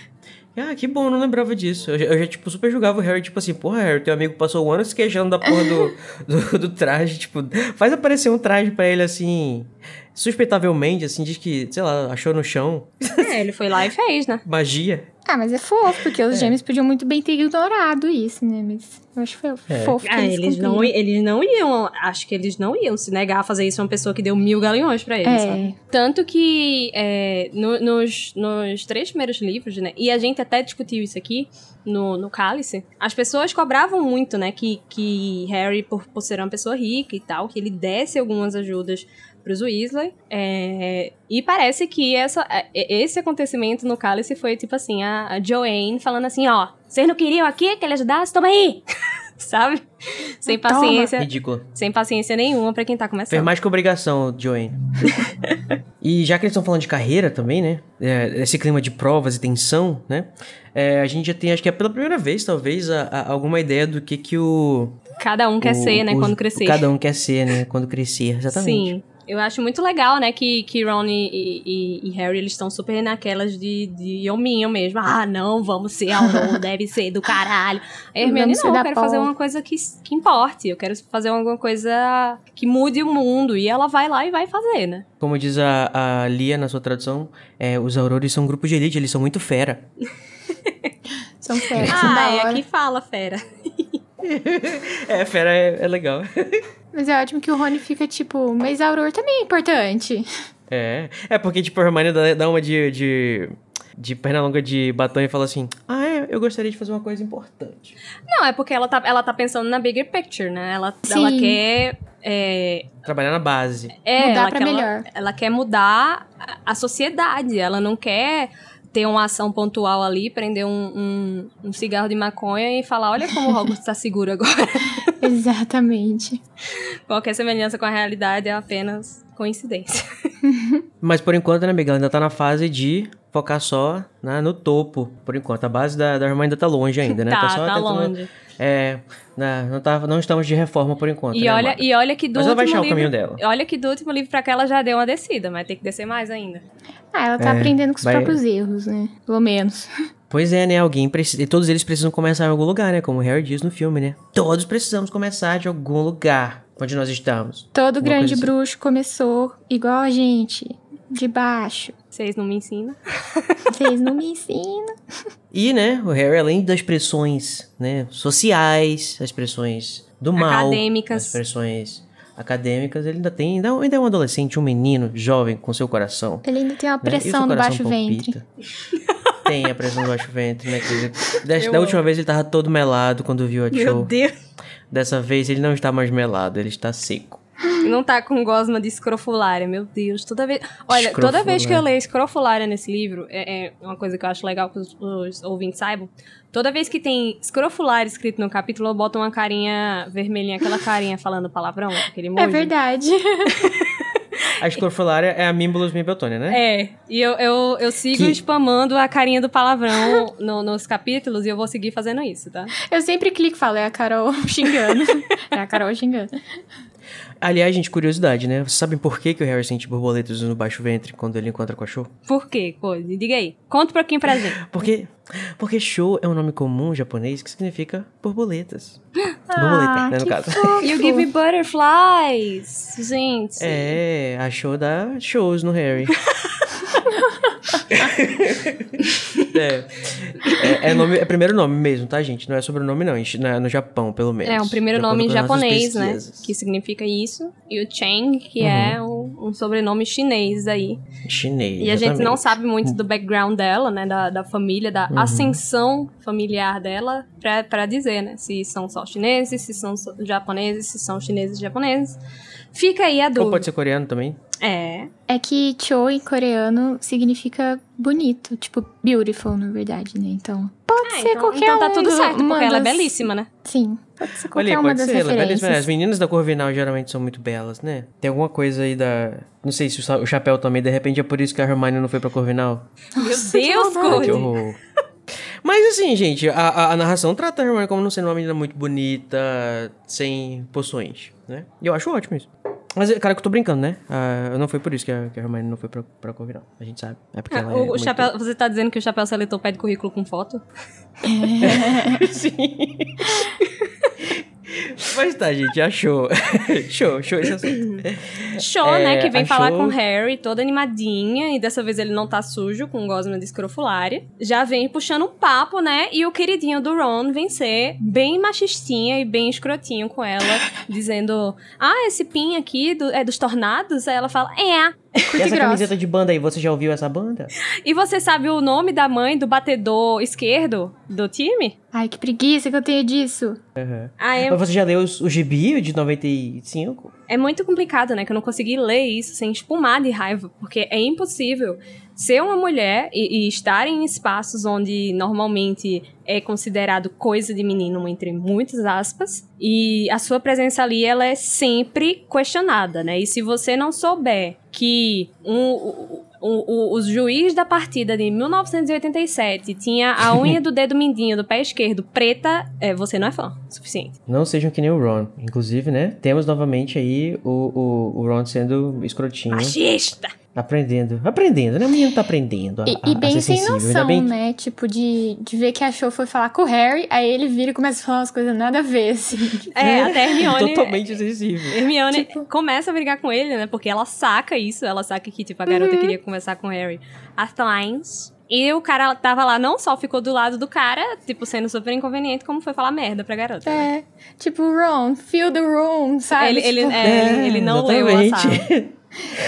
Ah, que bom, não lembrava disso. Eu já, eu já, tipo, super julgava o Harry, tipo assim, porra, Harry, teu amigo passou o ano se queixando da porra do, [laughs] do, do traje, tipo, faz aparecer um traje pra ele, assim, suspeitavelmente, assim, diz que, sei lá, achou no chão, é, ele foi lá e fez, né? [laughs] magia. Ah, mas é fofo, porque os gêmeos podiam muito bem ter ignorado isso, né? Mas eu acho que foi É. fofo que Ah, eles, eles não, eles não iam, acho que eles não iam se negar a fazer isso a uma pessoa que deu mil galeões pra eles, sabe? É, Tanto que é, no- nos, nos três primeiros livros, né? E a gente até discutiu isso aqui no, no Cálice. As pessoas cobravam muito, né? Que, que Harry, por, por ser uma pessoa rica e tal, que ele desse algumas ajudas pros Weasley. É, e parece que essa, é, esse acontecimento no Cálice foi tipo assim: a, a Joanne falando assim: ó, vocês não queriam aqui que ele ajudasse? Toma aí! [laughs] Sabe? Sem Toma. paciência. Ridículo. Sem paciência nenhuma pra quem tá começando. Fez mais que obrigação, Joanne. [laughs] e já que eles estão falando de carreira também, né? É, esse clima de provas e tensão, né? É, a gente já tem, acho que é pela primeira vez, talvez, a- a- alguma ideia do que que o... Cada um quer o- ser, né? os- quando crescer. Cada um quer ser, né? Quando crescer, exatamente. Sim. Eu acho muito legal, né, que, que Ron e, e- e Harry, eles estão super naquelas de, de hominho mesmo. Ah, não, vamos ser Aurora, [laughs] deve ser do caralho. A Hermione, não, eu quero fazer uma coisa que, que importe. Eu quero fazer alguma coisa que mude o mundo. E ela vai lá e vai fazer, né? Como diz a, a Lia na sua tradução, é, os aurores são um grupo de elite, eles são muito fera. [laughs] são [laughs] férias, Ah, é aqui fala, fera. [laughs] É, fera é, é legal. [laughs] Mas é ótimo que o Rony fica tipo, mas a Aurora também é importante. É, é porque, tipo, a Hermione dá, dá uma de, de, de perna longa de batom e fala assim, ah, é, eu gostaria de fazer uma coisa importante. Não, é porque ela tá, ela tá pensando na bigger picture, né? Ela, Sim. ela quer... é, Trabalhar na base. É, Mudar ela pra quer, melhor. Ela, ela quer mudar a- a sociedade. Ela não quer ter uma ação pontual ali, prender um, um, um cigarro de maconha e falar: olha como o Hogwarts tá seguro agora. [laughs] Exatamente. Qualquer semelhança com a realidade é apenas coincidência. [laughs] Mas por enquanto, né, Miguel, ainda tá na fase de focar só né, no topo, por enquanto. A base da, da Hermione ainda tá longe ainda, né? tá, só tá longe. É, né, não, tá, não estamos de reforma por enquanto, E né, olha, e olha que do Mas ela vai último achar o livro. caminho dela. Olha que do último livro pra cá ela já deu uma descida, mas tem que descer mais ainda. Ah, ela tá É, aprendendo com os vai- próprios erros, né? Pelo menos. [laughs] Pois é, né? Alguém precisa. E todos eles precisam começar em algum lugar, né? Como o Harry diz no filme, né? Todos precisamos começar de algum lugar onde nós estamos. Todo Uma grande assim. bruxo começou igual a gente, de baixo. Vocês não me ensinam. [laughs] Vocês não me ensinam. E, né, o Harry, além das pressões, né, sociais, as pressões do mal, Acadêmicas. as pressões acadêmicas, ele ainda tem, ainda, ainda é um adolescente, um menino jovem com seu coração. Ele ainda tem uma né? Pressão no coração baixo ventre. palpita. [laughs] Tem a pressão no baixo ventre, né? Da, da última vez ele tava todo melado quando viu a show. Deus. Dessa vez ele não está mais melado, ele está seco. Não tá com gosma de escrofulária, meu Deus. Toda vez. Olha, toda vez que eu leio escrofulária nesse livro, é, é uma coisa que eu acho legal que os, os ouvintes saibam. Toda vez que tem escrofulária escrito no capítulo, eu boto uma carinha vermelhinha, aquele carinha falando palavrão, aquele emoji. É verdade. [laughs] A escrofulária é a Mimbulus Mibeltônia, né? É, e eu, eu, eu sigo Que- spamando a carinha do palavrão no- nos capítulos e eu vou seguir fazendo isso, tá? Eu sempre clico e falo, é a Carol xingando. [laughs] é a Carol xingando. Aliás, gente, curiosidade, né? Vocês sabem por que, que o Harry sente borboletas no baixo ventre quando ele encontra com a Show? Por quê, Code? Diga aí. Conta um pouquinho pra gente. Porque, porque Show é um nome comum japonês que significa borboletas. Ah, [gasps] Borboleta, né, no que caso. fofo. You give me [laughs] butterflies, gente. É, a Show dá shows no Harry. [laughs] É, é, é nome, é primeiro nome mesmo, tá, gente? Não é sobrenome, não. É no Japão, pelo menos. É um primeiro nome em japonês, né? Que significa isso. E o Cheng, que Uhum. é um, um sobrenome chinês aí. Chinês. E a gente não sabe muito do background dela, né? Da, da família, da Uhum. ascensão familiar dela, pra, pra dizer, né? Se são só chineses, se são só japoneses, se são chineses e japoneses. Fica aí a Ou dúvida. pode ser coreano também. É. É que Cho em coreano significa bonito, tipo beautiful, na verdade, né? Então, pode Ah, ser então, qualquer então tá um tudo do- certo, porque ela é das- belíssima, né? Sim, pode ser qualquer Olha, uma pode das ser, ela é belíssima. As meninas da Corvinal geralmente são muito belas, né? Tem alguma coisa aí da. Não sei se o chapéu também, de repente é por isso que a Hermione não foi pra Corvinal. Meu Deus, Que Cody. horror. Mas assim, gente, a, a, a narração trata a Hermione como não sendo uma menina muito bonita, sem poções, né? E eu acho ótimo isso. Mas, cara, que eu tô brincando, né? Ah, não foi por isso que a, que a Hermione não foi pra, pra Corvinal. A gente sabe. É porque Ah, ela é o, o muito- chapéu, você tá dizendo que o chapéu seletor pede currículo com foto? [laughs] Sim. [laughs] Mas tá, gente, achou. [laughs] show, show esse assunto. Show, É, né? Que vem a falar com o Harry, toda animadinha. E dessa vez ele não tá sujo com gosma de escrofulária. Já vem puxando um papo, né? E o queridinho do Ron vem ser bem machistinha e bem escrotinho com ela. dizendo, ah, esse pin aqui do- é dos tornados? Aí ela fala, é. [laughs] E Curta e essa camiseta de banda aí, você já ouviu essa banda? E você sabe o nome da mãe do batedor esquerdo do time? Ai, que preguiça que eu tenho disso. Ah, é, Mas você já leu os- o gibi de 95? É muito complicado, né? Que eu não consegui ler isso sem espumar de raiva, porque é impossível ser uma mulher e, e estar em espaços onde normalmente é considerado coisa de menino, entre muitas aspas, e a sua presença ali ela é sempre questionada, né? E se você não souber que um, o, o, o, juiz da partida de 1987 tinha a [laughs] unha do dedo mindinho do pé esquerdo preta, é, você não é fã o suficiente. Não sejam que nem o Ron. Inclusive, né? Temos novamente aí o, o, o Ron sendo escrotinho. Machista! Aprendendo. Aprendendo, né? O menino tá aprendendo. A, E, a- e a bem ser sem sensível. Noção, bem né? Tipo, de, de ver que a Show foi falar com o Harry, aí ele vira e começa a falar umas coisas nada a ver, assim. [laughs] É, até [laughs] Hermione. Totalmente sensível. Hermione Tipo- começa a brigar com ele, né? Porque ela saca isso, ela saca que, tipo, a garota queria conversar com o Harry há times. E o cara tava lá, não só ficou do lado do cara, tipo, sendo super inconveniente, como foi falar merda pra garota. né? É, tipo, Ron, feel the room, sabe? Ele, ele, Tipo, é, ele- ele não [laughs] leu a sala.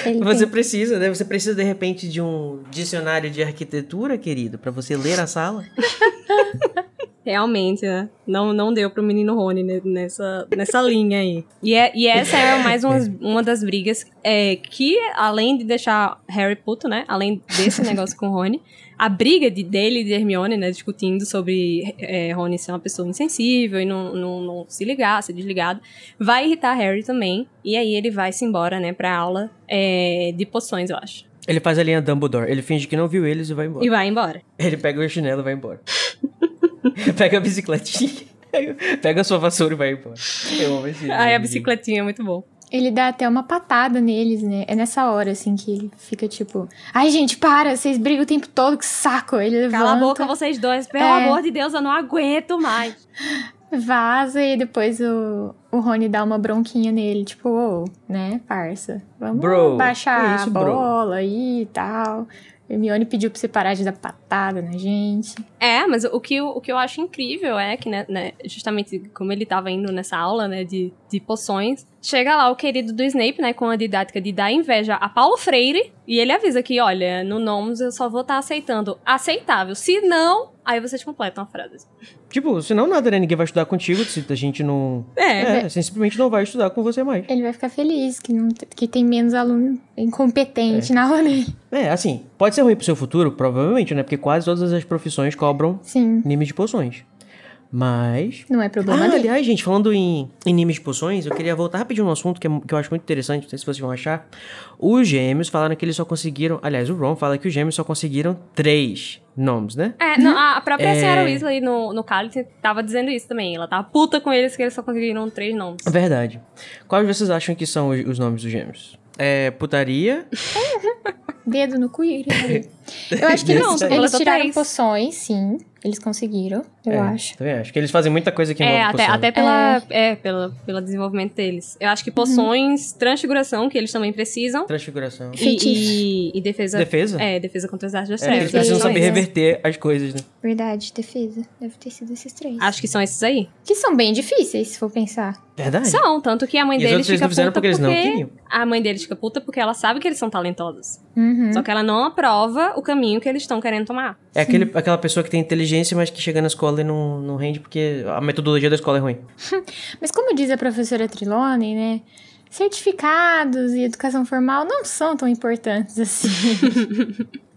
Ele Você tem- precisa, né? Você precisa, de repente, de um dicionário de arquitetura, querido, pra você ler a sala. [laughs] Realmente, né? Não, não deu pro menino Rony ne- nessa, nessa linha aí. E, é, e essa é mais uma, uma das brigas é, que, além de deixar Harry puto, né? Além desse negócio com o Rony, a briga de, dele e de Hermione, né? Discutindo sobre é, Rony ser uma pessoa insensível e não, não, não se ligar, ser desligado, vai irritar Harry também. E aí ele vai se embora, né? Pra aula é, de poções, eu acho. Ele faz a linha Dumbledore. Ele finge que não viu eles e vai embora. E vai embora. Ele pega o chinelo e vai embora. [laughs] [laughs] pega a bicicletinha. Pega a sua vassoura e vai embora. Eu amo esse Ai, a bicicletinha é muito bom. Ele dá até uma patada neles, né? É nessa hora, assim, que ele fica tipo... Ai, gente, para! Vocês brigam o tempo todo, que saco! Ele levanta, Cala a boca, vocês dois. Pelo É. amor de Deus, eu não aguento mais. vaza e depois o, o Rony dá uma bronquinha nele. Tipo, ô, né, parça? Vamos Bro, baixar isso, a bro? bola aí e tal. Hermione pediu pra você parar de dar patada na gente. É, mas o que, o que eu acho incrível é que, né, né, justamente como ele tava indo nessa aula, né, de, de poções, chega lá o querido do Snape, né, com a didática de dar inveja a Paulo Freire, e ele avisa que, olha, no Nomus eu só vou estar aceitando aceitável. Se não, aí vocês completam a frase. Tipo, senão nada, né? Ninguém vai estudar contigo se a gente não. É, É, simplesmente não vai estudar com você mais. Ele vai ficar feliz que, não, que tem menos aluno incompetente na rolê. É, assim, pode ser ruim pro seu futuro, provavelmente, né? Porque quase todas as profissões cobram Sim, nimes de poções. Mas. não é problema Ah, aliás, gente, falando em, em nimes de poções, eu queria voltar rapidinho num assunto que, é- que eu acho muito interessante, não sei se vocês vão achar. Os gêmeos falaram que eles só conseguiram. Aliás, o Ron fala que os gêmeos só conseguiram três nomes, né? É, não, a a própria É. senhora Weasley no, no Cálice tava dizendo isso também. Ela tava puta com eles que eles só conseguiram três nomes. Verdade. Quais vocês acham que são os, os nomes dos gêmeos? É putaria. [laughs] Dedo no cu e gritaria. [laughs] Eu acho que não. Eles tiraram poções, sim. Eles conseguiram, eu É, acho. Também acho que eles fazem muita coisa que envolve É, até, poção. até pela, é. pela, pelo desenvolvimento deles. Eu acho que poções, transfiguração, que eles também precisam. Transfiguração. E, Feitiço. e, e defesa. Defesa? É, defesa contra as artes das É, eles trevas. precisam saber reverter as coisas, né? Verdade, defesa. Deve ter sido esses três. Acho que são esses aí. Que são bem difíceis, se for pensar. Verdade. São, tanto que a mãe E deles fica não fizeram puta porque eles não queriam. A mãe deles fica puta porque ela sabe que eles são talentosos. Uhum. Só que ela não aprova o caminho que eles estão querendo tomar. É aquele, aquela pessoa que tem inteligência, mas que chega na escola e não, não rende porque a metodologia da escola é ruim. [laughs] Mas como diz a professora Trilone, né? Certificados e educação formal não são tão importantes assim.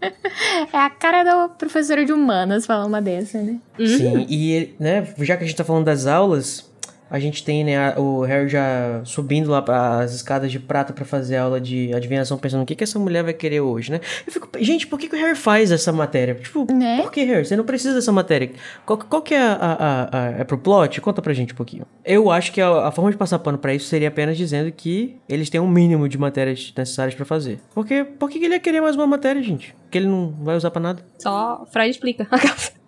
[laughs] é a cara da professora de humanas falar uma dessa, né? Sim, e né, já que a gente tá falando das aulas, a gente tem né, o Harry já subindo lá para as escadas de prata pra fazer aula de adivinhação, pensando o que, que essa mulher vai querer hoje, né? Eu fico, gente, por que, que o Harry faz essa matéria? Tipo, Né? por que, Harry? Você não precisa dessa matéria. Qual, qual que é a, a, a- É pro plot? Conta pra gente um pouquinho. Eu acho que a, a forma de passar pano pra isso seria apenas dizendo que eles têm um mínimo de matérias necessárias pra fazer. Porque por que, que ele ia querer mais uma matéria, gente? Que ele não vai usar pra nada. Só Freud explica.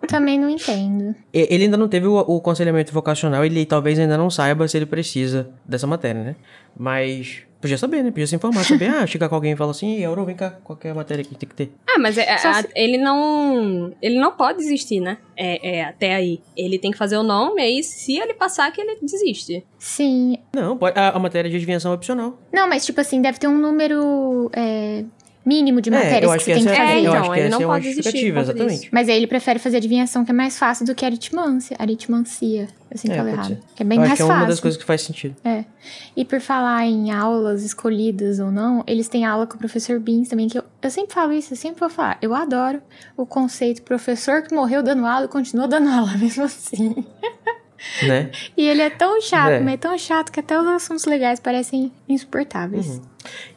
Também não entendo. Ele ainda não teve o, o aconselhamento vocacional, ele talvez ainda não saiba se ele precisa dessa matéria, né? Mas podia saber, né? Podia se informar, saber. ah, chegar com alguém e falar assim, "Ei, Auro, vem cá, qual que é a matéria que tem que ter? ah, mas é- Só a- se- ele não. Ele não pode desistir, né? É, é, até aí. Ele tem que fazer o nome, e aí se ele passar, que ele desiste. Sim. Não, pode, a, a matéria de adivinhação é opcional. Não, mas tipo assim, deve ter um número é, mínimo de É, matérias eu que acho você que tem que é- fazer. eu então, acho que ele não é uma pode conta exatamente. Mas aí ele prefere fazer adivinhação, que é mais fácil do que aritmância. Aritmancia. Eu sempre É, falo errado. ser. Que é bem eu mais acho que é fácil. uma das coisas que faz sentido. É. E por falar em aulas escolhidas ou não, eles têm aula com o professor Beans também, que eu, eu sempre falo isso, eu sempre vou falar. Eu adoro o conceito professor que morreu dando aula e continua dando aula [laughs] mesmo assim. Né? [laughs] E ele é tão chato, É. mas é tão chato que até os assuntos legais parecem insuportáveis. Uhum.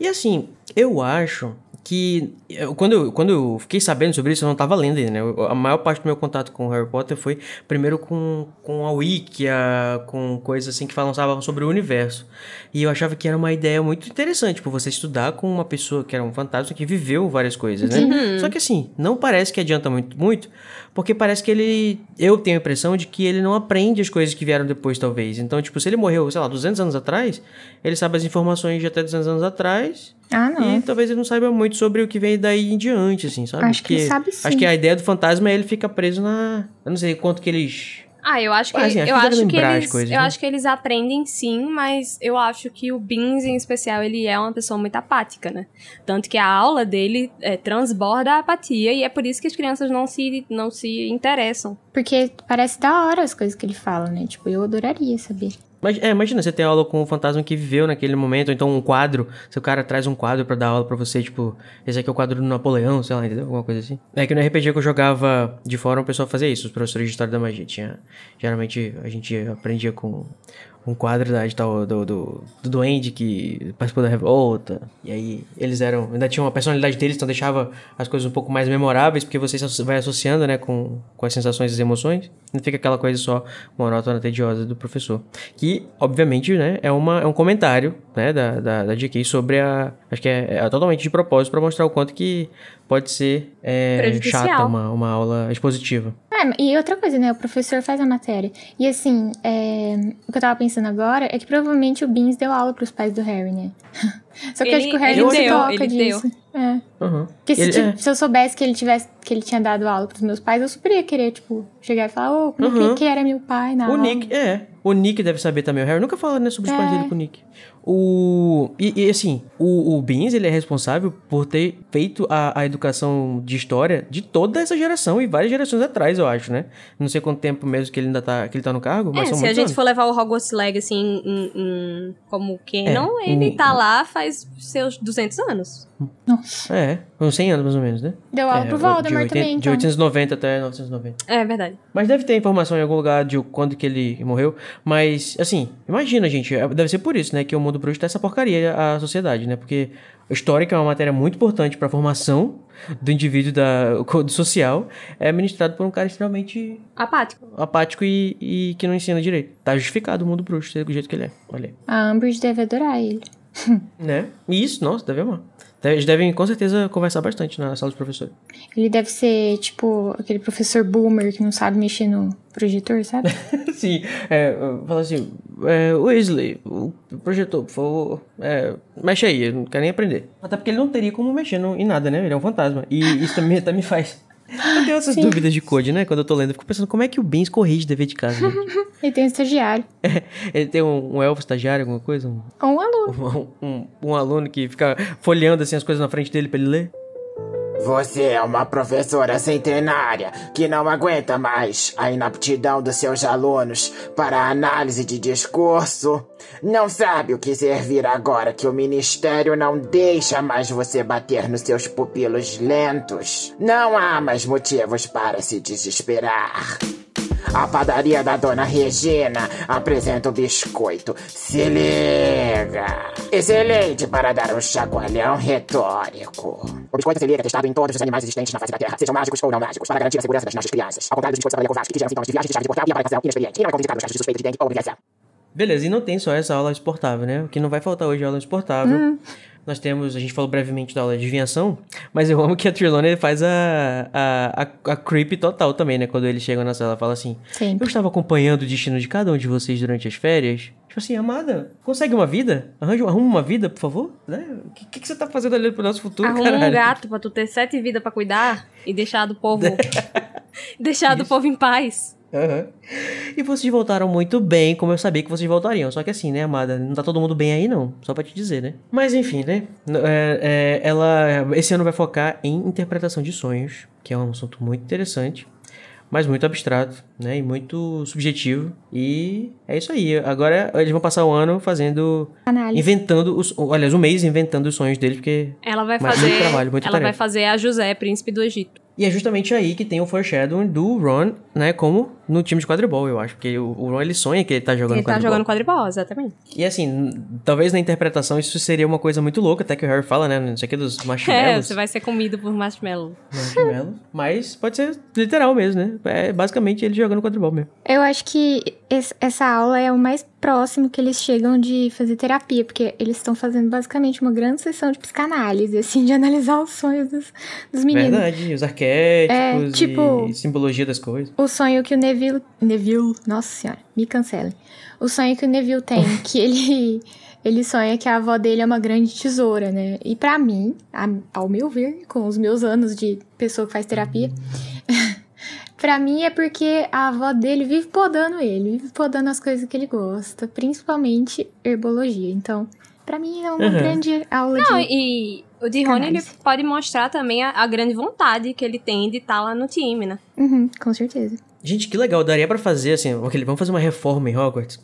E assim, eu acho que eu- quando, eu, quando eu fiquei sabendo sobre isso, eu não tava lendo ainda, né? Eu- A maior parte do meu contato com Harry Potter foi primeiro com, com a Wiki, a- com coisas assim que falavam sobre o universo. E eu achava que era uma ideia muito interessante, por você estudar com uma pessoa que era um fantasma que viveu várias coisas, né? Só que assim, não parece que adianta muito, muito, porque parece que ele. Eu tenho a impressão de que ele não aprende as coisas que vieram depois, talvez. Então, tipo, se ele morreu, sei lá, 200 anos atrás, ele sabe as informações de até 200 anos atrás. Ah, não. E talvez ele não saiba muito sobre o que vem daí em diante, assim, sabe? Acho que ele Porque sabe sim. Acho que a ideia do fantasma é ele fica preso na. Eu não sei quanto que eles. Ah, eu acho que, Ah, assim, acho eu acho que eles, coisas, eu né? acho que eles aprendem sim, mas eu acho que o Beans em especial ele é uma pessoa muito apática, né? Tanto que a aula dele é, transborda a apatia e é por isso que as crianças não se não se interessam. Porque parece da hora as coisas que ele fala, né? Tipo, eu adoraria saber. Mas, é, imagina, você tem aula com um fantasma que viveu naquele momento, ou então um quadro, se o cara traz um quadro pra dar aula pra você, tipo, esse aqui é o quadro do Napoleão, sei lá, entendeu? Alguma coisa assim. É que no RPG que eu jogava de fora, o pessoal fazia isso, os professores de História da Magia. Tinha, geralmente a gente aprendia com um quadro da, tal, do, do, do duende que participou da revolta. E aí eles eram. Ainda tinham uma personalidade deles, então deixava as coisas um pouco mais memoráveis, porque você vai associando, né, com, com as sensações e as emoções. Não fica aquela coisa só monótona, tediosa do professor. Que, obviamente, né, é, uma, é um comentário, né, da, da, da JK sobre a. Acho que é, é totalmente de propósito pra mostrar o quanto que pode ser é, chata uma, uma aula expositiva. É, e outra coisa, né? O professor faz a matéria. E assim, é, o que eu tava pensando agora é que provavelmente o Beans deu aula pros pais do Harry, né? [laughs] Só que eu acho Ele- que o Harry ele não se deu, toca ele disso. É. Uhum. Porque se, Ele- é. se eu soubesse que ele tivesse que ele tinha dado aula pros meus pais, eu super ia querer, tipo, chegar e falar, ô, como Uhum. que, que era meu pai na O aula? Nick, é. O Nick deve saber também. O Harry nunca fala, né, sobre os pais É. dele com o Nick. O... E, e, assim, o, o Beans, ele é responsável por ter feito a, a educação de história de toda essa geração e várias gerações atrás, eu acho, né? Não sei quanto tempo mesmo que ele ainda tá, que ele tá no cargo, mas É, são se a gente anos. for levar o Hogwarts Legacy em, em- em- como canon, É, ele em- tá lá faz seus 200 anos. É, uns 100 anos mais ou menos, né? Deu aula é, pro de Voldemort 80 também, De então. 890 até 990. É verdade. Mas deve ter informação em algum lugar de quando que ele morreu. Mas, assim, imagina, gente. é- Deve ser por isso, né? Que o mundo bruxo tá essa porcaria à sociedade, né? Porque histórica é uma matéria muito importante pra formação do indivíduo da, do social. É ministrado por um cara extremamente Apático. apático e, e que não ensina direito. Tá justificado o mundo bruxo ser do jeito que ele é. Olha aí. A Umbridge deve adorar ele. né? E isso, nossa, deve amar. Eles devem, com certeza, conversar bastante na sala dos professores. Ele deve ser, tipo, aquele professor boomer que não sabe mexer no projetor, sabe? [laughs] Sim, é, fala assim, é, Wesley, o projetor, por favor, é, mexe aí, eu não quero nem aprender. Até porque ele não teria como mexer no, em nada, né? Ele é um fantasma. E isso também, também faz eu tenho essas Sim. dúvidas de code, né? Quando eu tô lendo, eu fico pensando como é que o Beans corrige dever de casa. Né? [laughs] ele tem um estagiário. É, ele tem um, um, elfo estagiário, alguma coisa? Um, Ou um aluno. [laughs] Um, um, um, aluno que fica folheando assim as coisas na frente dele pra ele ler. Você é uma professora centenária que não aguenta mais a inaptidão dos seus alunos para análise de discurso. Não sabe o que servir agora que o ministério não deixa mais você bater nos seus pupilos lentos. Não há mais motivos para se desesperar. A padaria da Dona Regina apresenta o biscoito. Se liga! Excelente para dar um chacoalhão retórico. O biscoito se liga é testado em todos os animais existentes na face da Terra, sejam mágicos ou não mágicos, para garantir a segurança das nossas crianças. Ao contrário dos biscoitos Cavaleiro Kovacs, que geram sintomas de viagem, de chave de portátil e aparentação inexperiente. E não é convidado nos testes de suspeita de dengue ou obrigação. Beleza, e não tem só essa aula exportável, né? O que não vai faltar hoje é aula exportável. Hum. Nós temos, a gente falou brevemente da aula de adivinhação, mas eu [laughs] amo que a Trelawney faz a, a, a, a creep total também, né? Quando eles chegam na sala, ela fala assim: Sempre. Eu estava acompanhando o destino de cada um de vocês durante as férias. Tipo assim, amada, consegue uma vida? Arranja, arruma uma vida, por favor? Né? O que, que, que, você tá fazendo ali pro nosso futuro, Arruma caralho? um gato pra tu ter sete vidas pra cuidar e deixar do povo. [laughs] [laughs] deixar do povo em paz. Uhum. E vocês voltaram muito bem, como eu sabia que vocês voltariam. Só que assim, né, amada? Não tá todo mundo bem aí, não. Só pra te dizer, né? Mas enfim, né? É, é, ela. Esse ano vai focar em interpretação de sonhos, que é um assunto muito interessante. Mas muito abstrato, né? E muito subjetivo. E é isso aí. Agora eles vão passar o ano fazendo. Análise. Inventando os. Aliás, um mês inventando os sonhos deles, porque. Ela vai fazer. Muito trabalho, muito ela tarefa. vai fazer a José, príncipe do Egito. E é justamente aí que tem o foreshadowing do Ron, né, como no time de quadribol, eu acho. Porque o, Ron, ele sonha que ele tá jogando ele quadribol. Ele tá jogando quadribol, exatamente. E assim, talvez na interpretação isso seria uma coisa muito louca, até que o Harry fala, né, não sei o que, dos [laughs] marshmallows. É, você vai ser comido por marshmallow. Marshmallow. Mas pode ser literal mesmo, né? É basicamente ele jogando quadribol mesmo. Eu acho que essa aula é o mais próximo que eles chegam de fazer terapia, porque eles estão fazendo basicamente uma grande sessão de psicanálise, assim, de analisar os sonhos dos, dos meninos. Verdade, os arquétipos é, tipo, e simbologia das coisas. O sonho que o Neville... Neville, nossa senhora, me cancelem. O sonho que o Neville tem, [laughs] que ele... Ele sonha que a avó dele é uma grande tesoura, né? E para mim, a, ao meu ver, com os meus anos de pessoa que faz terapia, [laughs] Pra mim é porque a avó dele vive podando ele, vive podando as coisas que ele gosta, principalmente herbologia. Então, pra mim é uma uhum. grande aula Não, de. E o de Rony ele pode mostrar também a, a, grande vontade que ele tem de estar tá lá no time, né? Uhum, com certeza. Gente, que legal. Daria para fazer, assim, okay, vamos fazer uma reforma em Hogwarts.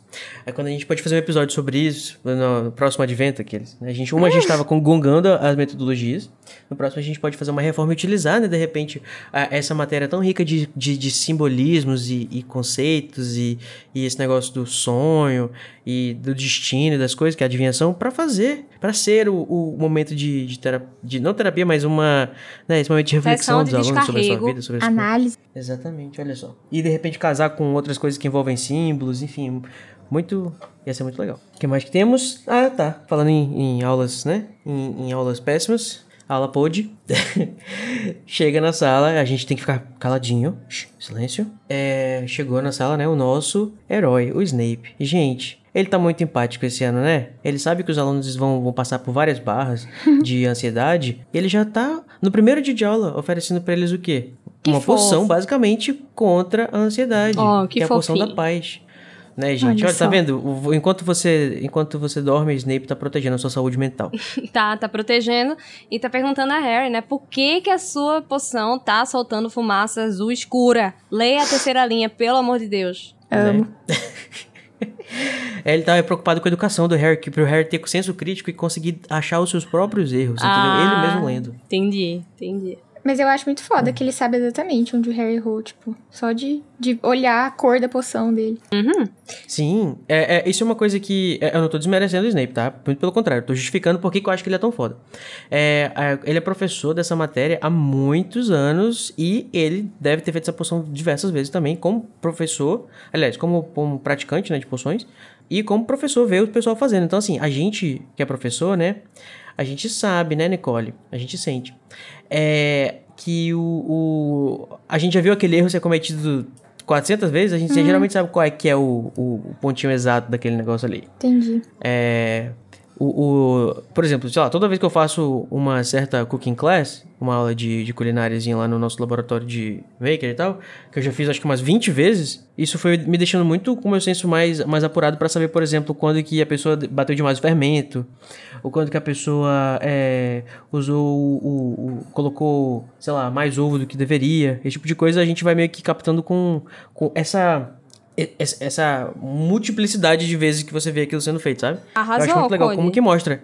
É quando a gente pode fazer um episódio sobre isso, no, próximo advento, aqueles. Né? A gente, uma, a gente tava gongando as metodologias. No próximo, a gente pode fazer uma reforma e utilizar, né, de repente, a, essa matéria tão rica de, de, de simbolismos e, e conceitos e, e, esse negócio do sonho e do destino, das coisas, que é a adivinhação, para fazer, para ser o, o momento de, de, terapia, de, não terapia, mas uma, né, esse momento de reflexão dos alunos sobre a sua vida, sobre análise. Exatamente, olha só e de repente casar com outras coisas que envolvem símbolos, enfim, muito. ia ser muito legal. O que mais que temos? Ah, tá. Falando em, em aulas, né? Em, em, aulas péssimas. Aula pode. [laughs] Chega na sala, a gente tem que ficar caladinho. Shhh, silêncio. É, chegou na sala, né? O nosso herói, o Snape. E, gente, ele tá muito empático esse ano, né? Ele sabe que os alunos vão, vão passar por várias barras de [laughs] ansiedade. E ele já tá, no primeiro dia de aula, oferecendo para eles o quê? Que uma fofo. poção basicamente contra a ansiedade. Oh, que, que é a poção da paz. Né, gente? Olha, Olha tá vendo? Enquanto você, enquanto você dorme, Snape tá protegendo a sua saúde mental. [laughs] tá, tá protegendo e tá perguntando a Harry, né? Por que que a sua poção tá soltando fumaça azul escura? Leia a terceira linha, pelo amor de Deus. Amo. Né? [laughs] Ele tava preocupado com a educação do Harry, que pro Harry ter senso crítico e conseguir achar os seus próprios erros, ah, entendeu? Ele mesmo lendo. Entendi, entendi. Mas eu acho muito foda que ele sabe exatamente onde o Harry errou, tipo, só de, de olhar a cor da poção dele. Uhum. Sim, é, é, isso é uma coisa que. é, eu não tô desmerecendo o Snape, tá? Muito pelo contrário, eu tô justificando por que que eu acho que ele é tão foda. É, é, ele é professor dessa matéria há muitos anos e ele deve ter feito essa poção diversas vezes também, como professor, aliás, como, como praticante né, de poções, e como professor ver o pessoal fazendo. Então, assim, a gente que é professor, né? A gente sabe, né, Nicole? A gente sente. É que o, o. A gente já viu aquele erro ser cometido 400 vezes, a gente geralmente sabe qual é que é o, o, pontinho exato daquele negócio ali. Entendi. É, o, o, por exemplo, sei lá, toda vez que eu faço uma certa cooking class, uma aula de, de culináriazinha lá no nosso laboratório de maker e tal, que eu já fiz acho que umas 20 vezes, isso foi me deixando muito com o meu senso mais, mais apurado pra saber, por exemplo, quando que a pessoa bateu demais o fermento, ou quando que a pessoa é, usou o, o- o- colocou, sei lá, mais ovo do que deveria. Esse tipo de coisa a gente vai meio que captando com, com essa essa multiplicidade de vezes que você vê aquilo sendo feito, sabe? eu Arrasou, acho muito legal Cody. como que mostra.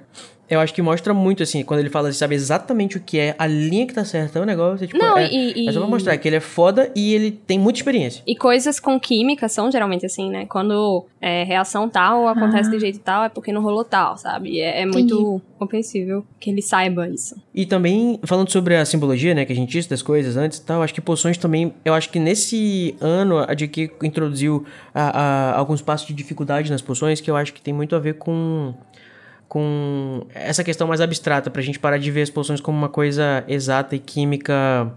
Eu acho que mostra muito, assim, quando ele fala, sabe exatamente o que é, a linha que tá certa, é o negócio, é, tipo, Não, é, e- e- é só pra mostrar que ele é foda e ele tem muita experiência. E coisas com química são geralmente assim, né? Quando é, reação tal acontece de jeito tal, é porque não rolou tal, sabe? E É, é muito compreensível que ele saiba isso. E também, falando sobre a simbologia, né, que a gente disse das coisas antes e tal, acho que poções também, eu acho que nesse ano a JK introduziu a- a- alguns passos de dificuldade nas poções que eu acho que tem muito a ver com com essa questão mais abstrata, pra gente parar de ver as poções como uma coisa exata e química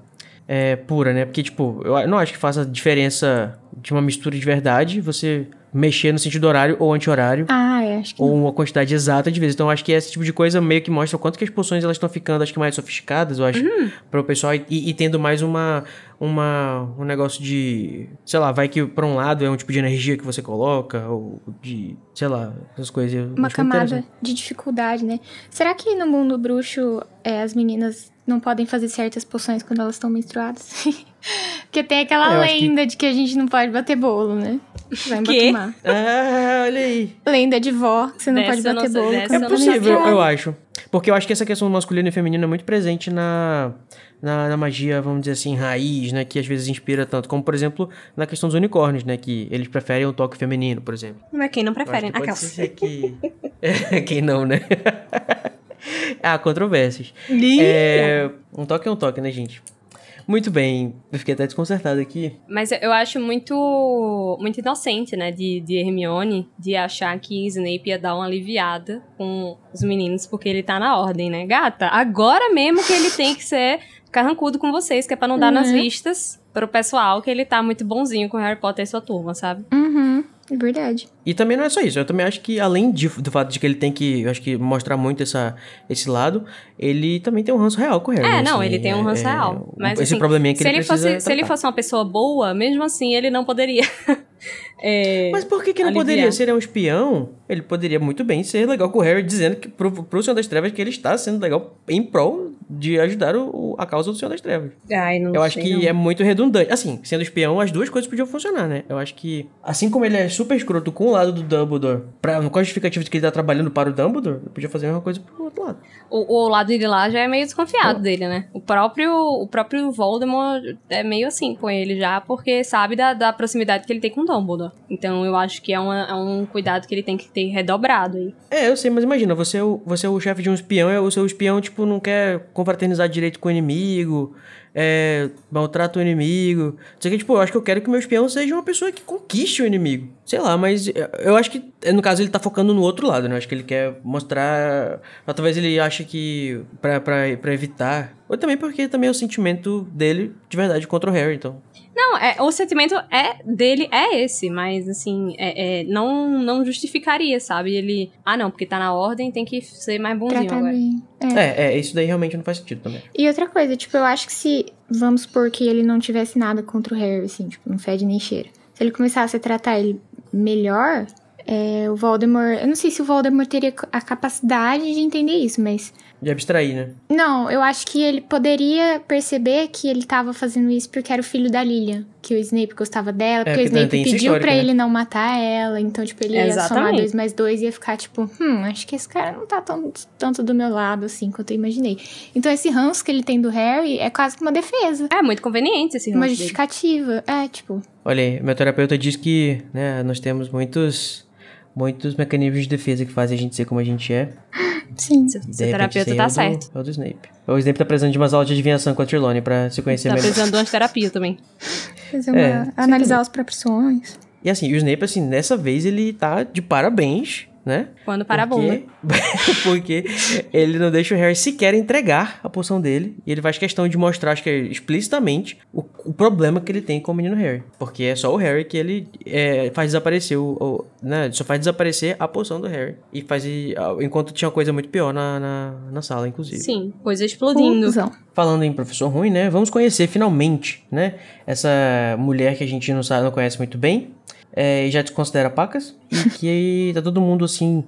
é, pura, né? Porque, tipo, eu não acho que faça diferença de uma mistura de verdade você mexer no sentido horário ou anti-horário Ah, é, acho que ou não. uma quantidade exata de vezes. Então, acho que esse tipo de coisa meio que mostra o quanto que as poções elas estão ficando, acho que mais sofisticadas, eu acho, para o pessoal e, e tendo mais uma, uma um negócio de, sei lá, vai que para um lado é um tipo de energia que você coloca ou de, sei lá, essas coisas. Eu Uma camada de dificuldade, né? Será que no mundo bruxo é, as meninas não podem fazer certas poções quando elas estão menstruadas? [laughs] Porque tem aquela É, acho que- lenda de que a gente não pode bater bolo, né? Vai embatumar. Ah, olha aí. Lenda de vó, que você não Dessa pode eu não bater sei, bolo. É eu não possível, eu acho. Porque eu acho que essa questão do masculino e feminino é muito presente na, na, na magia, vamos dizer assim, raiz, né? Que às vezes inspira tanto. Como, por exemplo, na questão dos unicórnios, né? Que eles preferem um toque feminino, por exemplo. Mas quem não prefere, que né? pode Aquelas. ser que... [laughs] É, Quem não, né? [laughs] Há controvérsias. É, um toque é um toque, né, gente? Muito bem. Eu fiquei até desconcertado aqui. Mas eu- eu acho muito muito inocente, né, de, de Hermione, de achar que Snape ia dar uma aliviada com os meninos, porque ele tá na ordem, né? Gata, agora mesmo que ele tem que ser carrancudo com vocês, que é pra não dar nas Uhum. vistas pro pessoal que ele tá muito bonzinho com Harry Potter e sua turma, sabe? Uhum, é verdade. E também não é só isso. Eu também acho que, além de- do fato de que ele tem que, eu acho que, mostrar muito essa, esse lado, ele também tem um ranço real com o Harry. É, né? não, Assim, ele tem um ranço é- real. Mas, esse assim, probleminha que se ele, ele, fosse, se ele fosse uma pessoa boa, mesmo assim ele não poderia. [laughs] é, Mas por que, que aliviar. poderia? Se ele é um espião, ele poderia muito bem ser legal com o Harry, dizendo que pro, pro Senhor das Trevas que ele está sendo legal em prol de ajudar o, a causa do Senhor das Trevas. Ai, não Eu acho que não. é muito redundante. Assim, sendo espião, as duas coisas podiam funcionar, né? Eu acho que, assim como ele é super escroto com o lado do Dumbledore, pra, com a justificativa de que ele tá trabalhando para o Dumbledore, ele podia fazer a mesma coisa pro outro lado. O, o lado de lá já é meio desconfiado dele, né? O próprio, o próprio Voldemort é meio assim com ele já, porque sabe da, da proximidade que ele tem com o Dumbledore. Então eu acho que é, uma- é um cuidado que ele tem que ter redobrado aí. É, eu sei, mas imagina, você é você é o chefe de um espião, e o seu espião, tipo, não quer confraternizar direito com o inimigo, é, maltrata o inimigo. O que, tipo, eu acho que eu quero que meu espião seja uma pessoa que conquiste o inimigo. Sei lá, mas eu- acho que, no caso, ele tá focando no outro lado, né? Eu acho que ele quer mostrar. Talvez ele ache que. Pra evitar. Ou também porque também é o sentimento dele de verdade contra o Harry, então. Não, é, o sentimento é dele é esse, mas assim, é, é, não, não justificaria, sabe? Ele, ah não, porque tá na ordem, tem que ser mais bonzinho Tratar agora. É. É, é, isso daí realmente não faz sentido também. E outra coisa, tipo, eu acho que se, vamos supor que ele não tivesse nada contra o Harry, assim, tipo, não fede nem cheira. Se ele começasse a tratar ele melhor, é, o Voldemort... Eu não sei se o Voldemort teria a capacidade de entender isso, mas... De abstrair, né? Não, eu acho que ele poderia perceber que ele tava fazendo isso porque era o filho da Lilian. que o Snape gostava dela, porque É, o Snape pediu pra né? ele não matar ela, então, tipo, ele ia somar dois mais dois e ia ficar, tipo, hum, acho que esse cara não tá tão, tanto do meu lado, assim, quanto eu imaginei. Então, esse ranço que ele tem do Harry é quase que uma defesa, É muito conveniente esse uma ranço dele. justificativa. É, tipo, Olha aí, meu terapeuta diz que né, nós temos muitos, muitos mecanismos de defesa que fazem a gente ser como a gente é. sim. Seu, terapeuta tá é certo. É o do Snape. O Snape tá precisando de umas aulas de adivinhação com a Trelawney pra se conhecer Tá melhor. precisando de umas terapias também. Fazer uma, É, analisar os próprios sonhos. E assim, o Snape, assim, nessa vez ele tá de parabéns, né? Quando para a bomba. [laughs] porque ele não deixa o Harry sequer entregar a poção dele. E ele faz questão de mostrar, acho que é explicitamente, o, o problema que ele tem com o menino Harry. Porque é só o Harry que ele é, faz desaparecer o, o- né? Só faz desaparecer a poção do Harry. E faz. Enquanto tinha uma coisa muito pior na, na, na sala, inclusive. Sim, coisa explodindo. Falando em professor ruim, né? Vamos conhecer finalmente, né? Essa mulher que a gente não sabe, não conhece muito bem. É, e já te considera pacas. E [laughs] que tá todo mundo assim,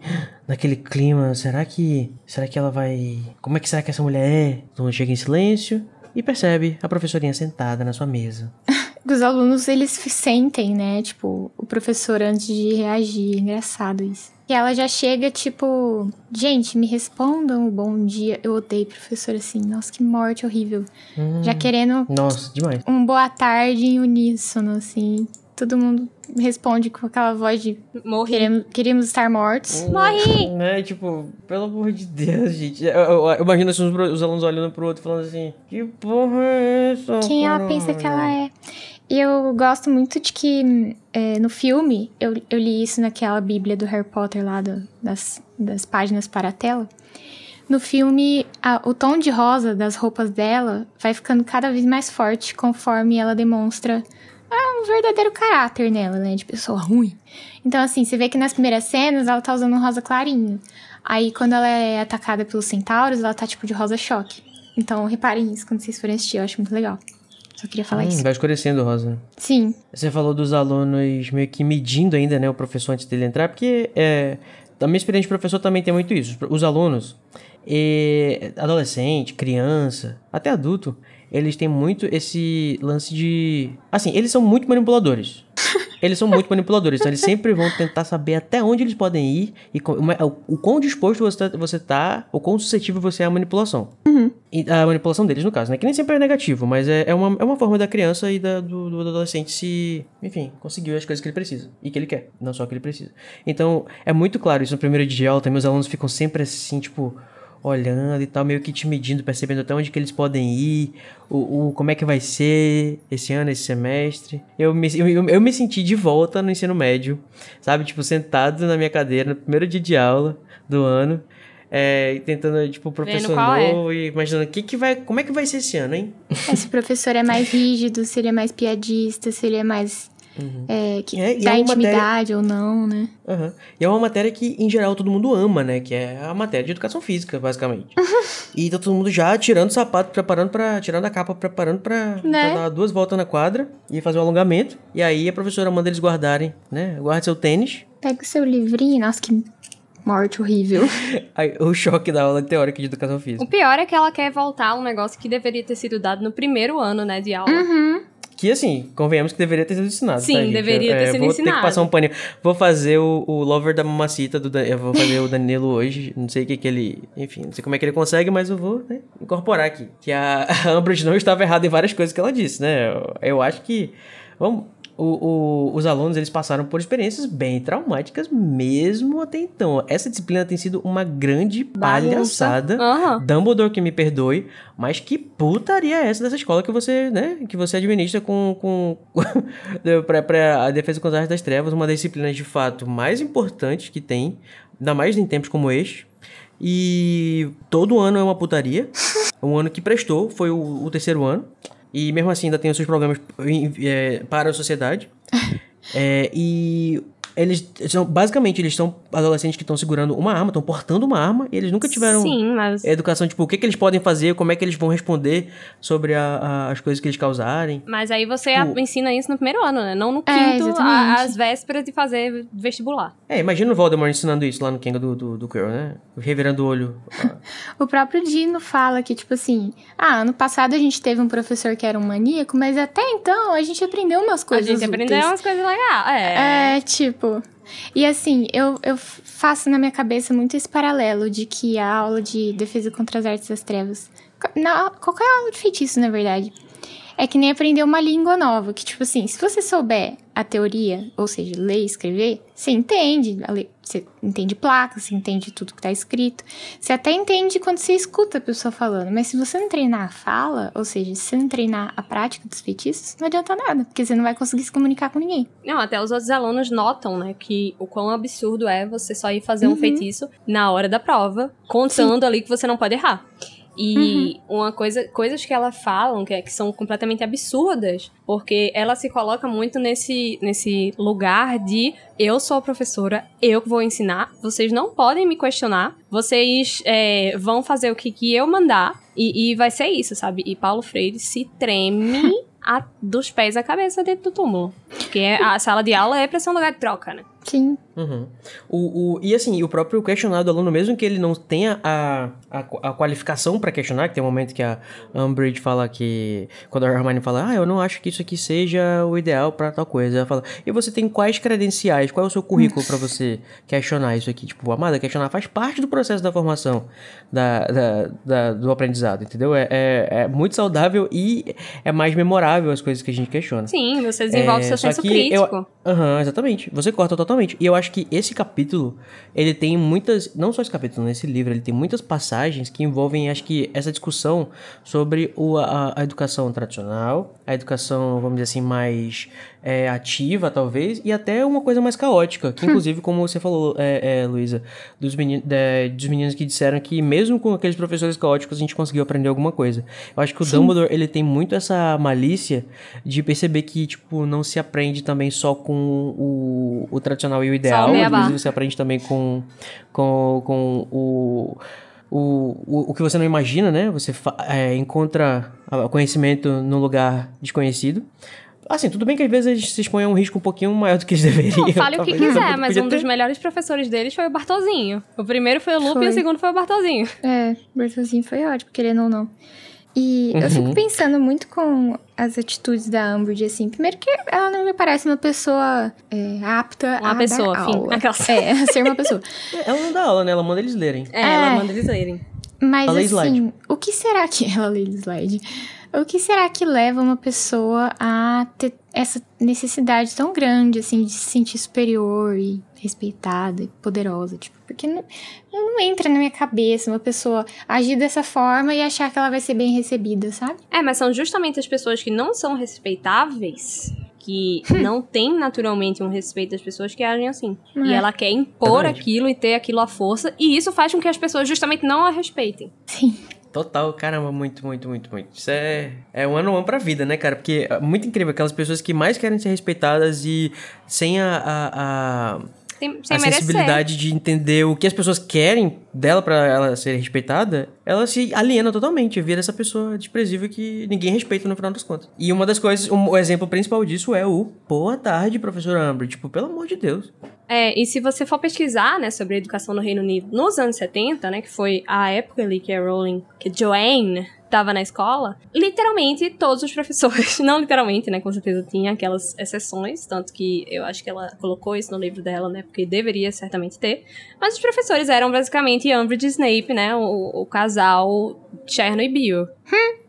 naquele clima. Será que. Será que ela vai. Como é que será que essa mulher é? Todo mundo chega em silêncio e percebe a professorinha sentada na sua mesa. [laughs] Os alunos, eles se sentem, né? Tipo, o professor antes de reagir. Engraçado isso. E ela já chega, tipo... Gente, me respondam o bom dia. Eu odeio professor assim. Nossa, que morte horrível. Já querendo Nossa, demais. um boa tarde em uníssono, assim. Todo mundo responde com aquela voz de Morri. queremos, queríamos estar mortos. Morri! Né? Tipo, pelo amor de Deus, gente. Eu, eu- eu imagino assim, os, os alunos olhando pro outro falando assim: Que porra é essa? Quem ela caralho?" pensa que ela é. E eu gosto muito de que é, no filme, eu, eu li isso naquela bíblia do Harry Potter lá, do- das, das páginas para a tela. No filme, a- o tom de rosa das roupas dela vai ficando cada vez mais forte conforme ela demonstra um verdadeiro caráter nela, né? De pessoa ruim. Então, assim, você vê que nas primeiras cenas ela tá usando um rosa clarinho. Aí, quando ela é atacada pelos centauros, ela tá tipo de rosa choque. Então, reparem isso quando vocês forem assistir, eu acho muito legal. Só queria falar Hum, isso. vai escurecendo, Rosa. Sim, Você falou dos alunos meio que medindo ainda, né, o professor antes dele entrar, porque é, da minha experiência de professor também tem muito isso. Os alunos, é, adolescente, criança, até adulto, eles têm muito esse lance de. Assim, eles são muito manipuladores. [laughs] Eles são muito manipuladores, então eles sempre vão tentar saber até onde eles podem ir e o, o quão disposto você tá, você tá, o quão suscetível você é à manipulação. E a manipulação deles, no caso, né? Que nem sempre é negativo, mas é, é, uma, é uma forma da criança e da- do, do adolescente se, enfim, conseguir as coisas que ele precisa e que ele quer, não só o que ele precisa. Então, é muito claro isso no primeiro dia de aula, também os alunos ficam sempre assim, tipo, olhando e tal, meio que te medindo, percebendo até onde que eles podem ir, o, o como é que vai ser esse ano, esse semestre. Eu me, eu, eu- me senti de volta no ensino médio, sabe? Tipo, sentado na minha cadeira no primeiro dia de aula do ano. É, tentando, tipo, professor é. novo e imaginando o que que vai, como é que vai ser esse ano, hein? esse professor é mais rígido, se ele é mais piadista, se ele é mais. É, que É, dá é matéria- intimidade ou não, né? Aham. E é uma matéria que, em geral, todo mundo ama, né? Que é a matéria de educação física, basicamente. [laughs] e tá todo mundo já tirando o sapato, preparando pra. Tirando a capa, preparando pra, Né? pra dar duas voltas na quadra e fazer um alongamento. E aí a professora manda eles guardarem, né? Guarde seu tênis. Pega o seu livrinho, nossa, que morte horrível. [laughs] O choque da aula teórica de educação O física. pior é que ela quer voltar a um negócio que deveria ter sido dado no primeiro ano, né, de aula. Que assim, convenhamos que deveria ter sido ensinado. Sim, tá, gente? deveria ter É, sido vou ter ensinado. que passar um paninho. Vou fazer o, o Lover da Mamacita do Eu vou fazer o Danilo hoje. Não sei o que que ele. Enfim, não sei como é que ele consegue, mas eu vou né, incorporar aqui. Que a, a Umbridge não estava errada em várias coisas que ela disse, né? Eu, eu acho que. Vamos. O- o- os alunos eles passaram por experiências bem traumáticas mesmo até então. Essa disciplina tem sido uma grande palhaçada. Aham. Dumbledore que me perdoe, mas que putaria é essa dessa escola que você, né, que você administra com, com [laughs] pra, pra a defesa contra as das trevas, uma das disciplinas de fato mais importantes que tem, ainda mais em tempos como este. E todo ano é uma putaria. [laughs] Um ano que prestou foi o, o terceiro ano. E mesmo assim ainda tem os seus problemas em- é, para a sociedade. [laughs] É, e eles são, basicamente, eles são adolescentes que estão segurando uma arma, estão portando uma arma, e eles nunca tiveram Sim, mas. educação, tipo, o que, que eles podem fazer, como é que eles vão responder sobre a- a- as coisas que eles causarem. Mas aí você Tipo- ensina isso no primeiro ano, né? Não no É, quinto, a- às vésperas de fazer vestibular. É, imagina o Voldemort ensinando isso lá no Kenga do, do, do Quirrell, né? Revirando o olho. [laughs] O próprio Dino fala que, tipo assim, ah, ano passado a gente teve um professor que era um maníaco, mas até então a gente aprendeu umas coisas a gente aprendeu úteis. umas coisas legais. É. É, tipo. E assim, eu, eu faço na minha cabeça muito esse paralelo de que a aula de defesa contra as artes das trevas, na, qualquer aula de feitiço, na verdade, é que nem aprender uma língua nova. Que, tipo assim, se você souber a teoria, ou seja, ler e escrever, você entende. Você entende placa, você entende tudo que tá escrito. Você até entende quando você escuta a pessoa falando. Mas se você não treinar a fala, ou seja, se você não treinar a prática dos feitiços, não adianta nada. Porque você não vai conseguir se comunicar com ninguém. Não, até os outros alunos notam, né, que o quão absurdo é você só ir fazer um Uhum. feitiço na hora da prova, contando ali que você não pode errar. E Uhum. uma coisa, coisas que ela falam que, é- que são completamente absurdas, porque ela se coloca muito nesse, nesse lugar de eu sou a professora, eu vou ensinar, vocês não podem me questionar, vocês é, vão fazer o que, que eu mandar, e, e vai ser isso, sabe? E Paulo Freire se treme [laughs] a- dos pés à cabeça dentro do túmulo. Porque a sala de aula é pra ser um lugar de troca, né? Sim. Uhum. O, o, e assim, o próprio questionário do aluno, mesmo que ele não tenha a, a, a qualificação para questionar, que tem um momento que a Umbridge fala que. Quando a Hermione fala, ah, eu não acho que isso aqui seja o ideal para tal coisa. Ela fala, e você tem quais credenciais? Qual é o seu currículo para você questionar isso aqui? Tipo, amada, questionar faz parte do processo da formação da, da, da- do aprendizado, entendeu? É, é, é muito saudável e é mais memorável as coisas que a gente questiona. Sim, você desenvolve É, seu senso crítico. Aham, exatamente. Você corta totalmente. E eu acho que esse capítulo, ele tem muitas. Não só esse capítulo, nesse livro, ele tem muitas passagens que envolvem, acho que, essa discussão sobre o, a, a educação tradicional, a educação, vamos dizer assim, mais é, ativa, talvez, e até uma coisa mais caótica. Que, [laughs] inclusive, como você falou, é, é, Luísa, dos, meni é, dos meninos que disseram que, mesmo com aqueles professores caóticos, a gente conseguiu aprender alguma coisa. Eu acho que o Dumbledore, ele tem muito essa malícia de perceber que, tipo, não se aprende também só com o, o tradicional e o ideal. Às beabá. vezes você aprende também com, com, com o, o, o, o que você não imagina, né? Você é, encontra conhecimento num lugar desconhecido. Assim, tudo bem que às vezes eles se expõem a um risco um pouquinho maior do que eles deveriam. Não, fale o que quiser, mas um dos ter- melhores professores deles foi o Bartolzinho. O primeiro foi o Lupe e o segundo foi o Bartolzinho. É, Bertolzinho foi ótimo, querendo ou não. E eu Uhum. fico pensando muito com as atitudes da Umbridge, assim. Primeiro que ela não me parece uma pessoa é, apta Uma a pessoa, dar fim. aula. Aquelas- [laughs] É, a ser uma pessoa. [laughs] Ela não dá aula, né? Ela manda eles lerem. É, ela É. manda eles lerem. Mas A lei assim, slide. o que será que... [laughs] Ela lê slide. O que será que leva uma pessoa a ter essa necessidade tão grande, assim, de se sentir superior e respeitada e poderosa? Tipo, porque não, não entra na minha cabeça uma pessoa agir dessa forma e achar que ela vai ser bem recebida, sabe? É, mas são justamente as pessoas que não são respeitáveis, que [laughs] não têm naturalmente um respeito das pessoas que agem assim. E É. ela quer impor Exatamente. aquilo e ter aquilo à força, e isso faz com que as pessoas justamente não a respeitem. Sim. Total, caramba, muito, muito, muito, muito. Isso é, é um ano one pra vida, né, cara? Porque é muito incrível aquelas pessoas que mais querem ser respeitadas e sem a, a, a, Sem, sem a merecer. sensibilidade de entender o que as pessoas querem dela pra ela ser respeitada, ela se aliena totalmente, vira essa pessoa desprezível que ninguém respeita no final das contas. E uma das coisas, um- o exemplo principal disso é o boa tarde, professor Amber. Tipo, pelo amor de Deus. É, e se você for pesquisar, né, sobre a educação no Reino Unido nos anos 70, né, que foi a época ali que a Rowling, que Joanne estava na escola, literalmente todos os [laughs] professores, não literalmente, né, com certeza tinha aquelas exceções, tanto que eu acho que ela colocou isso no livro dela, né, porque deveria certamente ter, mas os professores eram basicamente Umbridge e Snape, né, o, o casal Cherno e Bill.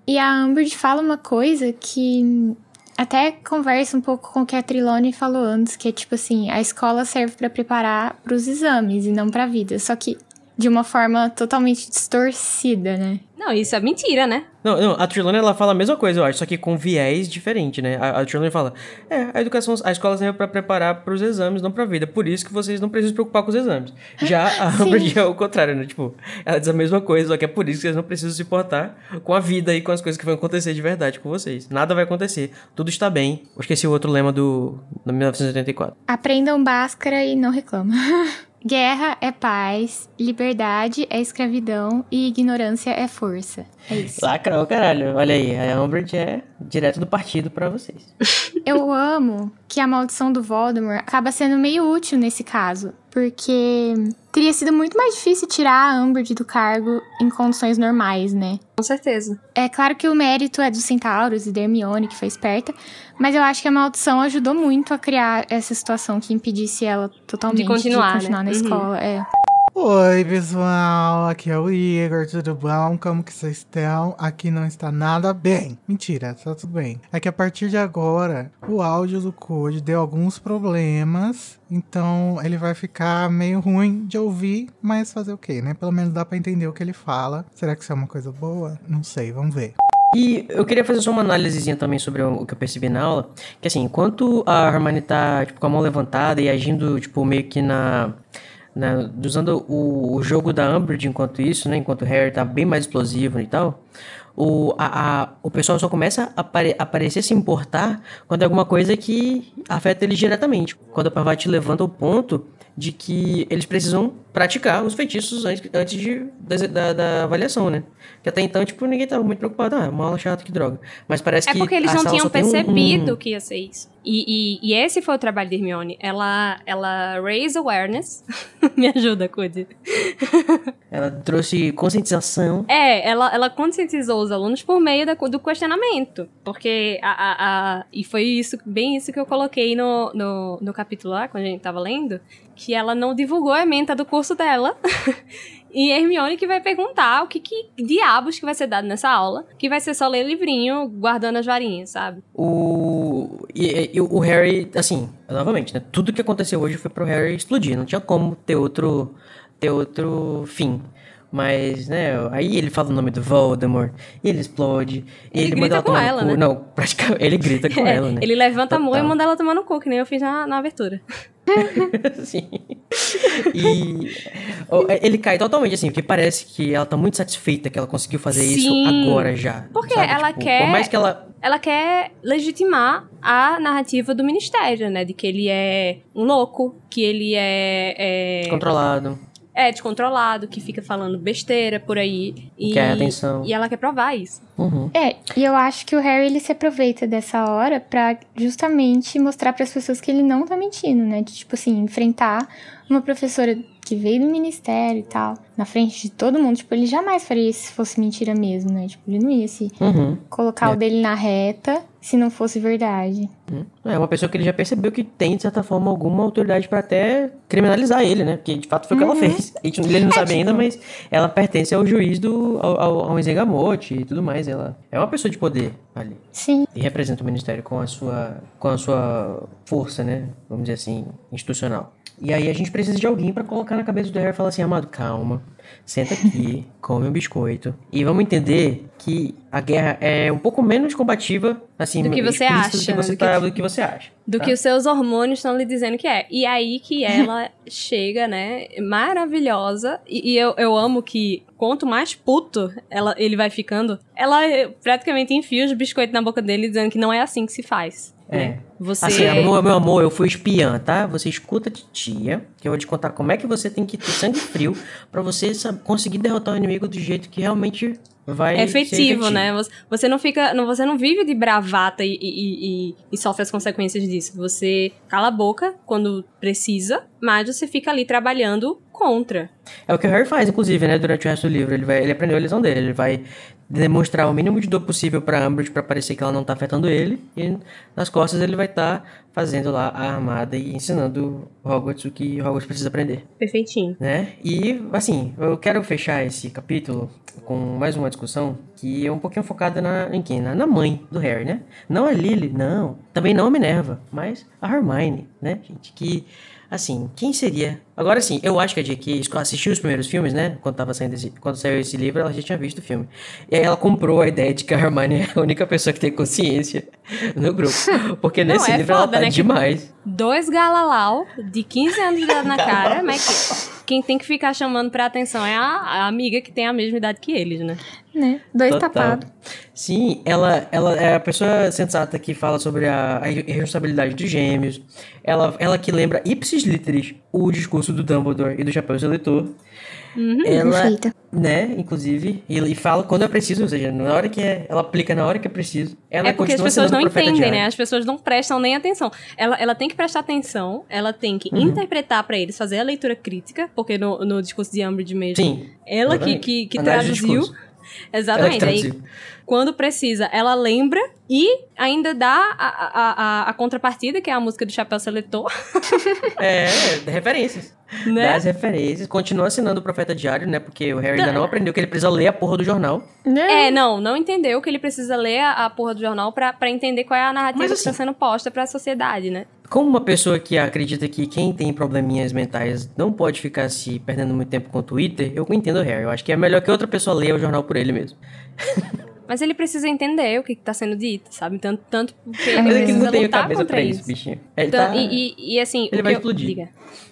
E a Umbridge fala uma coisa que até conversa um pouco com o que a Trilone falou antes, que é tipo assim, a escola serve pra preparar pros exames e não pra vida. Só que de uma forma totalmente distorcida, né? Não, isso é mentira, né? Não, não, a Trelawney, ela fala a mesma coisa, eu acho, só que com viés diferente, né? A, a Trelawney fala, é, a educação, a escola serve pra preparar pros exames, não pra vida. Por isso que vocês não precisam se preocupar com os exames. Já a [laughs] Umbridge é o contrário, né? Tipo, ela diz a mesma coisa, só que é por isso que vocês não precisam se importar com a vida e com as coisas que vão acontecer de verdade com vocês. Nada vai acontecer. Tudo está bem. Eu esqueci o outro lema do, do 1984. Aprendam Bhaskara e não reclamam. [laughs] Guerra é paz, liberdade é escravidão e ignorância é força. É isso. Lacrou, caralho. Olha aí, a Umbridge é direto do partido pra vocês. [laughs] Eu amo que a maldição do Voldemort acaba sendo meio útil nesse caso, porque teria sido muito mais difícil tirar a Umbridge do cargo em condições normais, né? Com certeza. É claro que o mérito é dos Centauros e da Hermione, que foi esperta, mas eu acho que a maldição ajudou muito a criar essa situação que impedisse ela totalmente De continuar, né? na Uhum. escola. É. Oi, pessoal, aqui é o Igor, tudo bom? Como que vocês estão? Aqui não está nada bem. Mentira, tá tudo bem. É que a partir de agora, o áudio do Code deu alguns problemas, então ele vai ficar meio ruim de ouvir, mas fazer o quê, né? Pelo menos dá pra entender o que ele fala. Será que isso é uma coisa boa? Não sei, vamos ver. E eu queria fazer só uma análisezinha também sobre o que eu percebi na aula, que assim, enquanto a Hermione tá, tipo, com a mão levantada e agindo, tipo, meio que na... na usando o, o jogo da Umbridge enquanto isso, né, enquanto o Harry tá bem mais explosivo e tal, o, a, a- o pessoal só começa a apare, a parecer se importar quando é alguma coisa que afeta eles diretamente. Quando a Parvati levanta o ponto de que eles precisam praticar os feitiços antes, antes de, da, da, avaliação, né? Que até então, tipo, ninguém tava muito preocupado. Ah, é uma aula chata, que droga. Mas parece É que porque eles não tinham tem um- percebido um- que ia ser isso. E, e, e esse foi o trabalho de Hermione. Ela, ela raise awareness. [laughs] Me ajuda, Cody. Ela trouxe conscientização. É, ela, ela conscientizou os alunos por meio da- do questionamento. Porque a, a, a- E foi isso, bem isso que eu coloquei no, no, no capítulo lá, quando a gente tava lendo. Que ela não divulgou a ementa do curso dela. [laughs] E Hermione que vai perguntar o que, que diabos que vai ser dado nessa aula. Que vai ser só ler livrinho, guardando as varinhas, sabe? O. E, e o Harry, assim, novamente, né? Tudo que aconteceu hoje foi pro Harry explodir. Não tinha como ter outro. ter outro fim. Mas, né, aí ele fala o nome do Voldemort, ele explode, Ele ele, grita manda ela com tomar ela, no cu. né? Não, [laughs] praticamente, ele grita com É, ela, né? Ele levanta a mão e Total. manda ela tomar no cu, que nem eu fiz na, na abertura. [laughs] Sim. E ó, ele cai totalmente, assim, porque parece que ela tá muito satisfeita que ela conseguiu fazer Sim. isso agora já. Porque sabe? ela Tipo, quer- Por mais que ela. Ela quer legitimar a narrativa do ministério, né? De que ele é um louco, que ele é. é Controlado. É descontrolado, que fica falando besteira por aí. E, Quer atenção. E ela quer provar isso. Uhum. É, e eu acho que o Harry ele se aproveita dessa hora pra justamente mostrar pras pessoas que ele não tá mentindo, né? De tipo assim, enfrentar uma professora que veio do ministério e tal, na frente de todo mundo. Tipo, ele jamais faria isso se fosse mentira mesmo, né? Tipo, ele não ia se Uhum. colocar É. o dele na reta se não fosse verdade. É uma pessoa que ele já percebeu que tem, de certa forma, alguma autoridade pra até criminalizar ele, né? Porque de fato foi o que ela fez. A gente- Ele não sabe ainda, mas ela pertence ao juiz do. ao, ao, ao Enzegamote e tudo mais. Ela é uma pessoa de poder ali. Sim. E representa o ministério com a sua. com a sua força, né? Vamos dizer assim, institucional. E aí a gente precisa de alguém pra colocar na cabeça do Harry e falar assim, amado, calma, senta aqui, [laughs] come um biscoito. E vamos entender que a guerra é um pouco menos combativa, assim, Do que você acha, do que você, Do que- tá- do que você acha. Do tá? que os seus hormônios estão lhe dizendo que é. E aí que ela [laughs] chega, né? Maravilhosa. E, e eu, eu amo que quanto mais puto ela, ele vai ficando, ela eh, praticamente enfia os biscoitos na boca dele dizendo que não é assim que se faz. É. né? Você. Assim, amor, meu amor, eu fui espiã, tá? Você escuta de tia, que eu vou te contar como é que você tem que ter sangue frio pra você conseguir derrotar o inimigo do jeito que realmente vai É efetivo, né? Você- não fica. não- Você não vive de bravata e, e- e- e sofre as consequências disso. Você cala a boca quando precisa, mas você fica ali trabalhando contra. É o que o Harry faz, inclusive, né? Durante o resto do livro. Ele, vai, ele aprendeu a lição dele. Ele vai demonstrar o mínimo de dor possível pra Umbridge pra parecer que ela não tá afetando ele. E nas costas ele vai estar fazendo lá a armada e ensinando Hogwarts o que Hogwarts precisa aprender. Perfeitinho. né? E, assim, eu quero fechar esse capítulo com mais uma discussão que é um pouquinho focada na, em quem? Na, na mãe do Harry, né? Não a Lily, não. Também não a Minerva, mas a Hermione, né, gente? Que Assim, quem seria? Agora sim, eu acho que a J.K. assistiu os primeiros filmes, né? Quando, tava saindo esse, quando saiu esse livro, ela já tinha visto o filme. E aí ela comprou a ideia de que a Hermione [laughs] é a única pessoa que tem consciência no grupo. Porque Não, nesse é livro ela foda, tá né, demais. Dois galalau de 15 anos de idade na cara, mas que- quem tem que ficar chamando pra atenção é a, a amiga que tem a mesma idade que eles, né? Né? Dois Total. tapados. Sim, ela, ela é a pessoa sensata que fala sobre a, a responsabilidade dos gêmeos. Ela, ela que lembra ipsis literis o discurso do Dumbledore e do Chapéu Seletor. Ela, Perfeita. né, inclusive, e, e fala quando é preciso, ou seja, na hora que é, ela aplica na hora que é preciso. Ela é porque as pessoas não entendem, né? As pessoas não prestam nem atenção. Ela, ela tem que prestar atenção, ela tem que Uhum. interpretar pra eles, fazer a leitura crítica, porque no, no discurso de Umbridge mesmo, Sim. ela que, exatamente. que, que traduziu. Exatamente. Ela que Aí. Quando precisa, ela lembra e ainda dá a, a, a, a contrapartida, que é a música do Chapéu Seletor, [laughs] É, referências. né? Das referências. Continua assinando o profeta diário, né? Porque o Harry ainda não aprendeu que ele precisa ler a porra do jornal. Né? É, não, não entendeu que ele precisa ler a, a porra do jornal pra, pra entender qual é a narrativa Mas que tá assim- sendo posta pra sociedade, né? Como uma pessoa que acredita que quem tem probleminhas mentais não pode ficar se perdendo muito tempo com o Twitter, eu entendo o Harry. Eu acho que é melhor que outra pessoa leia o jornal por ele mesmo. [laughs] Mas ele precisa entender o que, que tá sendo dito, sabe? Tanto, tanto porque É ele precisa não tem lutar cabeça contra pra isso. isso, bichinho. Ele Então, tá... e, e- e, assim, Ele o vai que eu- explodir. diga.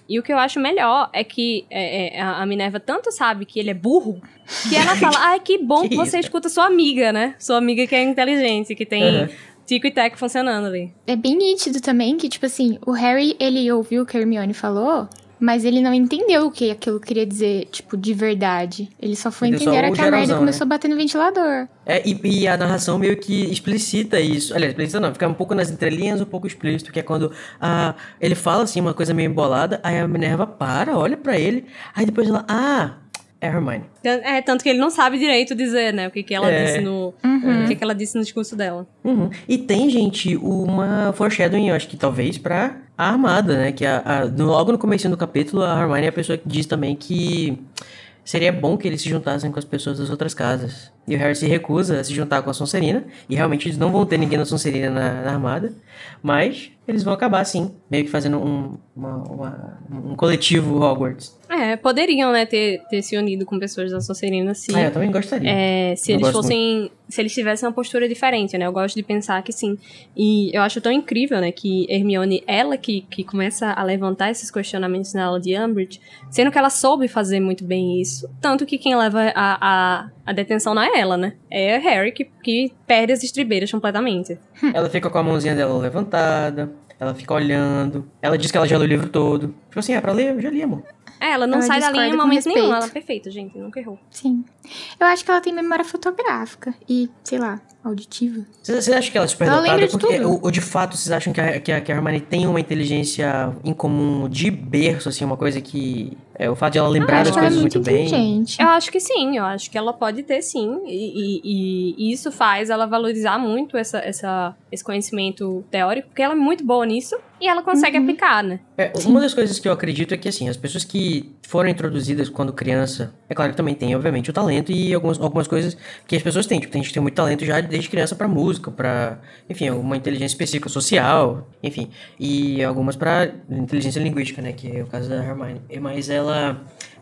E o que eu acho melhor é que é, é, a Minerva tanto sabe que ele é burro, que ela [laughs] fala, ai, que bom Que que, você isso? escuta sua amiga, né? Sua amiga que é inteligente, que tem Uhum. tico e teco funcionando ali. É bem nítido também que, tipo assim, o Harry, ele ouviu o que a Hermione falou, mas ele não entendeu o que aquilo queria dizer, tipo, de verdade. Ele só foi só entender a que a merda geralzão, começou a bater no ventilador. É, e, e a narração meio que explicita isso. Aliás, explicita não, fica um pouco nas entrelinhas, um pouco explícito, que é quando ah, ele fala assim, uma coisa meio embolada, aí a Minerva para, olha pra ele, aí depois ela, ah, é Hermione. É, tanto que ele não sabe direito dizer, né? O que, que ela É. disse no. Uhum. O que, que ela disse no discurso dela. Uhum. E tem, gente, uma foreshadowing, eu acho que talvez pra a armada, né? Que a, a- logo no começo do capítulo, a Hermione é a pessoa que diz também que seria bom que eles se juntassem com as pessoas das outras casas. E o Harry se recusa a se juntar com a Sonserina, e realmente eles não vão ter ninguém da Sonserina na, na armada, mas eles vão acabar, sim, meio que fazendo um, uma- uma- um coletivo Hogwarts. É, poderiam, né, ter, ter se unido com pessoas da Sonserina se. Ah, eu também gostaria. É, se Eu eles fossem. Se eles tivessem uma postura diferente, né? Eu gosto de pensar que sim. E eu acho tão incrível, né? Que Hermione, ela que, que começa a levantar esses questionamentos na aula de Umbridge, sendo que ela soube fazer muito bem isso. Tanto que quem leva a, a, a detenção não é ela, né? É Harry que, que perde as estribeiras completamente. Ela fica com a mãozinha dela levantada, ela fica olhando, ela diz que ela já leu o livro todo. Tipo assim, é pra ler? Eu já li, amor. É, ela não Ela sai da linha em momento nenhum. Ela é perfeita, gente. Nunca errou. Sim. Eu acho que ela tem memória fotográfica e, sei lá, auditiva. Vocês vocês acham que ela é super Ela dotada? lembra de Porque, tudo. ou, ou de fato, vocês acham que a, que, a, que a Hermione tem uma inteligência em comum de berço, assim, uma coisa que... É, o fato de ela lembrar das é coisas muito muito bem... Eu acho que sim, eu acho que ela pode ter sim. E, e- e isso faz ela valorizar muito essa, essa, esse conhecimento teórico, porque ela é muito boa nisso e ela consegue Uhum. aplicar, né? É, uma das coisas que eu acredito é que, assim, as pessoas que foram introduzidas quando criança, é claro que também tem, obviamente, o talento e algumas, algumas coisas que as pessoas têm. Tipo, tem gente que tem muito talento já desde criança pra música, pra, enfim, uma inteligência específica social, enfim. E algumas pra inteligência linguística, né, que é o caso da Hermione. Mas ela...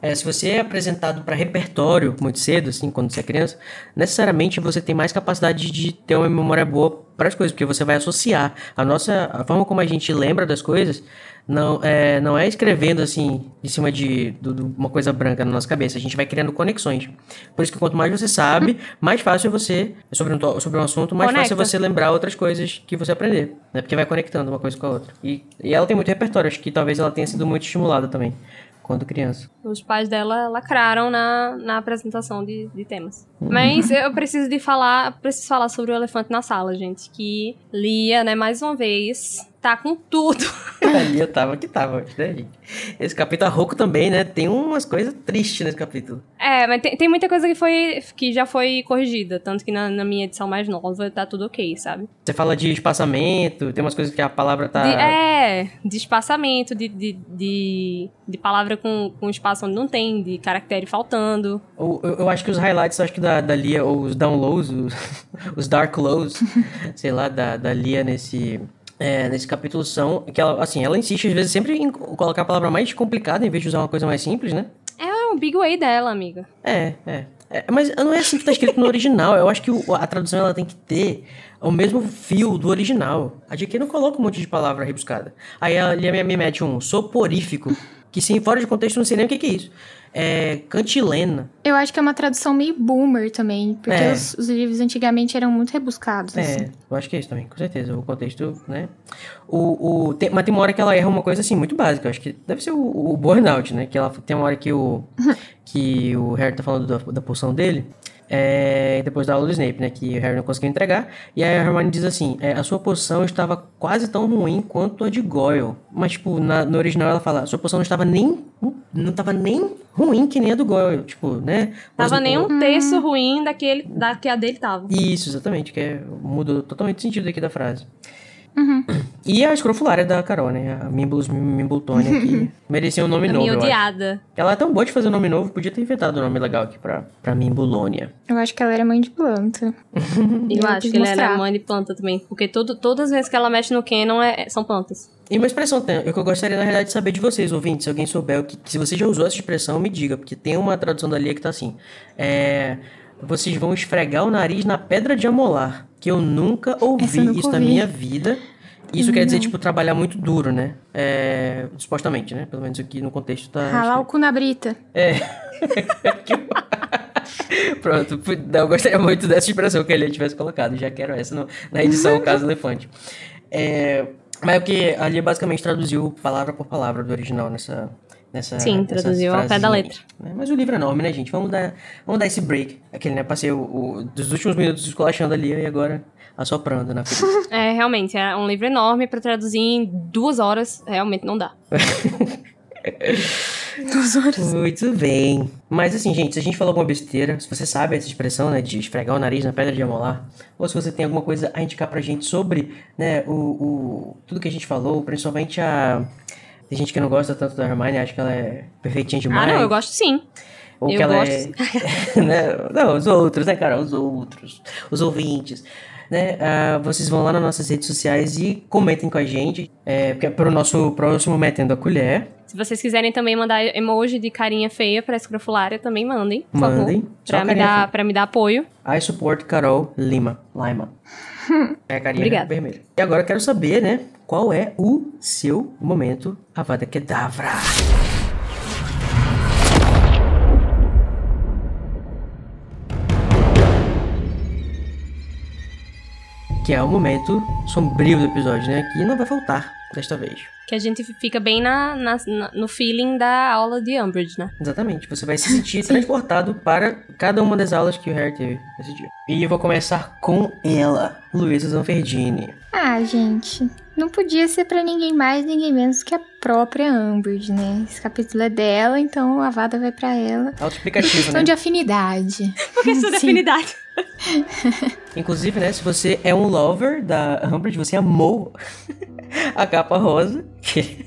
é, se você é apresentado pra repertório muito cedo, assim, quando você é criança, necessariamente você tem mais capacidade de ter uma memória boa para as coisas, porque você vai associar a nossa a forma como a gente lembra das coisas não é, não é escrevendo assim em cima de, uma coisa branca na nossa cabeça. A gente vai criando conexões. Por isso que quanto mais você sabe, mais fácil é você sobre um, sobre um assunto, mais fácil é Conecta. você lembrar outras coisas que você aprender, né? Porque vai conectando uma coisa com a outra. E, e ela tem muito repertório. Acho que talvez ela tenha sido muito estimulada também quando criança. Os pais dela lacraram na, na apresentação de, de temas. Uhum. Mas eu preciso de falar, preciso falar sobre o elefante na sala, gente. Que Lia, né, mais uma vez, tá com tudo. [laughs] Ali eu tava que tava, né, gente? Esse capítulo Roku também, né? Tem umas coisas tristes nesse capítulo. É, mas tem, tem muita coisa que foi que já foi corrigida. Tanto que na, na minha edição mais nova tá tudo ok, sabe? Você fala de espaçamento, tem umas coisas que a palavra tá. De- é, de espaçamento, de, de, de, de palavra com, com espaço onde não tem, de caractere faltando. Ou- Eu, eu acho que os highlights, eu acho que da, da Lia, ou os down lows, os, [laughs] os dark lows, [laughs] sei lá, da, da Lia nesse, é, nesse capítulo são que ela, assim, ela insiste às vezes sempre em colocar a palavra mais complicada em vez de usar uma coisa mais simples, né? É o big way dela, amiga. É, é. É, mas não é assim que tá escrito no original. Eu acho que o- a tradução ela tem que ter o mesmo fio do original. A GQ não coloca um monte de palavra rebuscada. Aí ela me, me mete um soporífico, que sim, fora de contexto não sei nem o que, que é isso. É cantilena. Eu acho que é uma tradução meio boomer também, porque É. os, os livros antigamente eram muito rebuscados. assim. É, eu acho que é isso também, com certeza. O contexto, né? O, o, tem, mas tem uma hora que ela erra uma coisa assim muito básica. Eu acho que deve ser o, o burnout, né? Que ela tem uma hora que o, [laughs] que o Harry tá falando da, da poção dele. É, depois da aula do Snape, né? Que o Harry não conseguiu entregar. E aí a Hermione diz assim: é, a sua poção estava quase tão ruim quanto a de Goyle. Mas, tipo, na- no original ela fala: a sua poção não estava nem. Não estava nem ruim que nem a do Goyle. Tipo, né? Mas Tava nem um terço ruim daquele, da que a dele tava. isso, exatamente, que é, mudou totalmente o sentido aqui da frase. Uhum. E a escrofulária da Carol, né? A Mimbulus [laughs] que merecia um nome A novo, minha eu acho. odiada. Ela é tão boa de fazer nome novo, podia ter inventado um nome legal aqui pra, pra Mimbulônia. Eu acho que ela era mãe de planta. E [laughs] eu Eu acho que mostrar. era mãe de planta também. Porque todo, todas as vezes que ela mexe no Canon é, são plantas. E uma expressão tem- o que eu gostaria, na realidade, de saber de vocês, ouvintes, se alguém souber, que, se você já usou essa expressão, me diga, porque tem uma tradução da Lia que tá assim. É... Vocês vão esfregar o nariz na pedra de amolar, que eu nunca ouvi eu nunca isso na ouvi. minha vida. Isso quer dizer, tipo, trabalhar muito duro, né? É... Supostamente, né? Pelo menos aqui no contexto tá... Ralar o cu na brita. [laughs] Pronto, pu- eu gostaria muito dessa expressão que ele tivesse colocado. Já quero essa no- na edição [laughs] Caso Elefante. É, mas é porque ali basicamente traduziu palavra por palavra do original nessa. Nessa Sim, traduziu ao pé da letra. né? Mas o livro é enorme, né, gente? Vamos dar, vamos dar esse break. Aquele, né? Passei o, o- dos últimos minutos esculachando ali e agora assoprando na ferida. [laughs] É, realmente, é um livro enorme pra traduzir em duas horas. Realmente não dá. [laughs] Muito bem. Mas assim, gente, se a gente falou alguma besteira, se você sabe essa expressão, né, de esfregar o nariz na pedra de amolar, ou se você tem alguma coisa a indicar pra gente sobre, né, o, o tudo que a gente falou, principalmente a tem gente que não gosta tanto da Hermione, acha que ela é perfeitinha Ah, demais. não, eu gosto sim. Ou eu que ela gosto é. [laughs] né? Não, os outros, né, cara? Os outros. Os ouvintes. Né? Ah, vocês vão lá nas nossas redes sociais e comentem com a gente. É, porque é pro nosso próximo Metendo a Colher. Se vocês quiserem também mandar emoji de carinha feia pra escrofulária, também mandem, por Mandem. Pra me, dar, me dar apoio. I support Carol Lima. Lima. [laughs] É a carinha Obrigada. vermelha. E agora eu quero saber, né? Qual é o seu momento Avada Kedavra? Que é o momento sombrio do episódio, né? Que não vai faltar desta vez. Que a gente fica bem na, na- na- no feeling da aula de Umbridge, né? Exatamente, você vai se sentir [laughs] transportado para cada uma das aulas que o Harry teve nesse dia. E eu vou começar com ela, Luísa Zanferdini. Ah, gente. Não podia ser pra ninguém mais, ninguém menos que a própria Umbridge, né? Esse capítulo é dela, então a vada vai pra ela. Autoexplicativo, né? [laughs] Questão de afinidade. Por que sua Sim. afinidade? [laughs] Inclusive, né, se você é um lover da Umbridge, você amou a capa rosa que,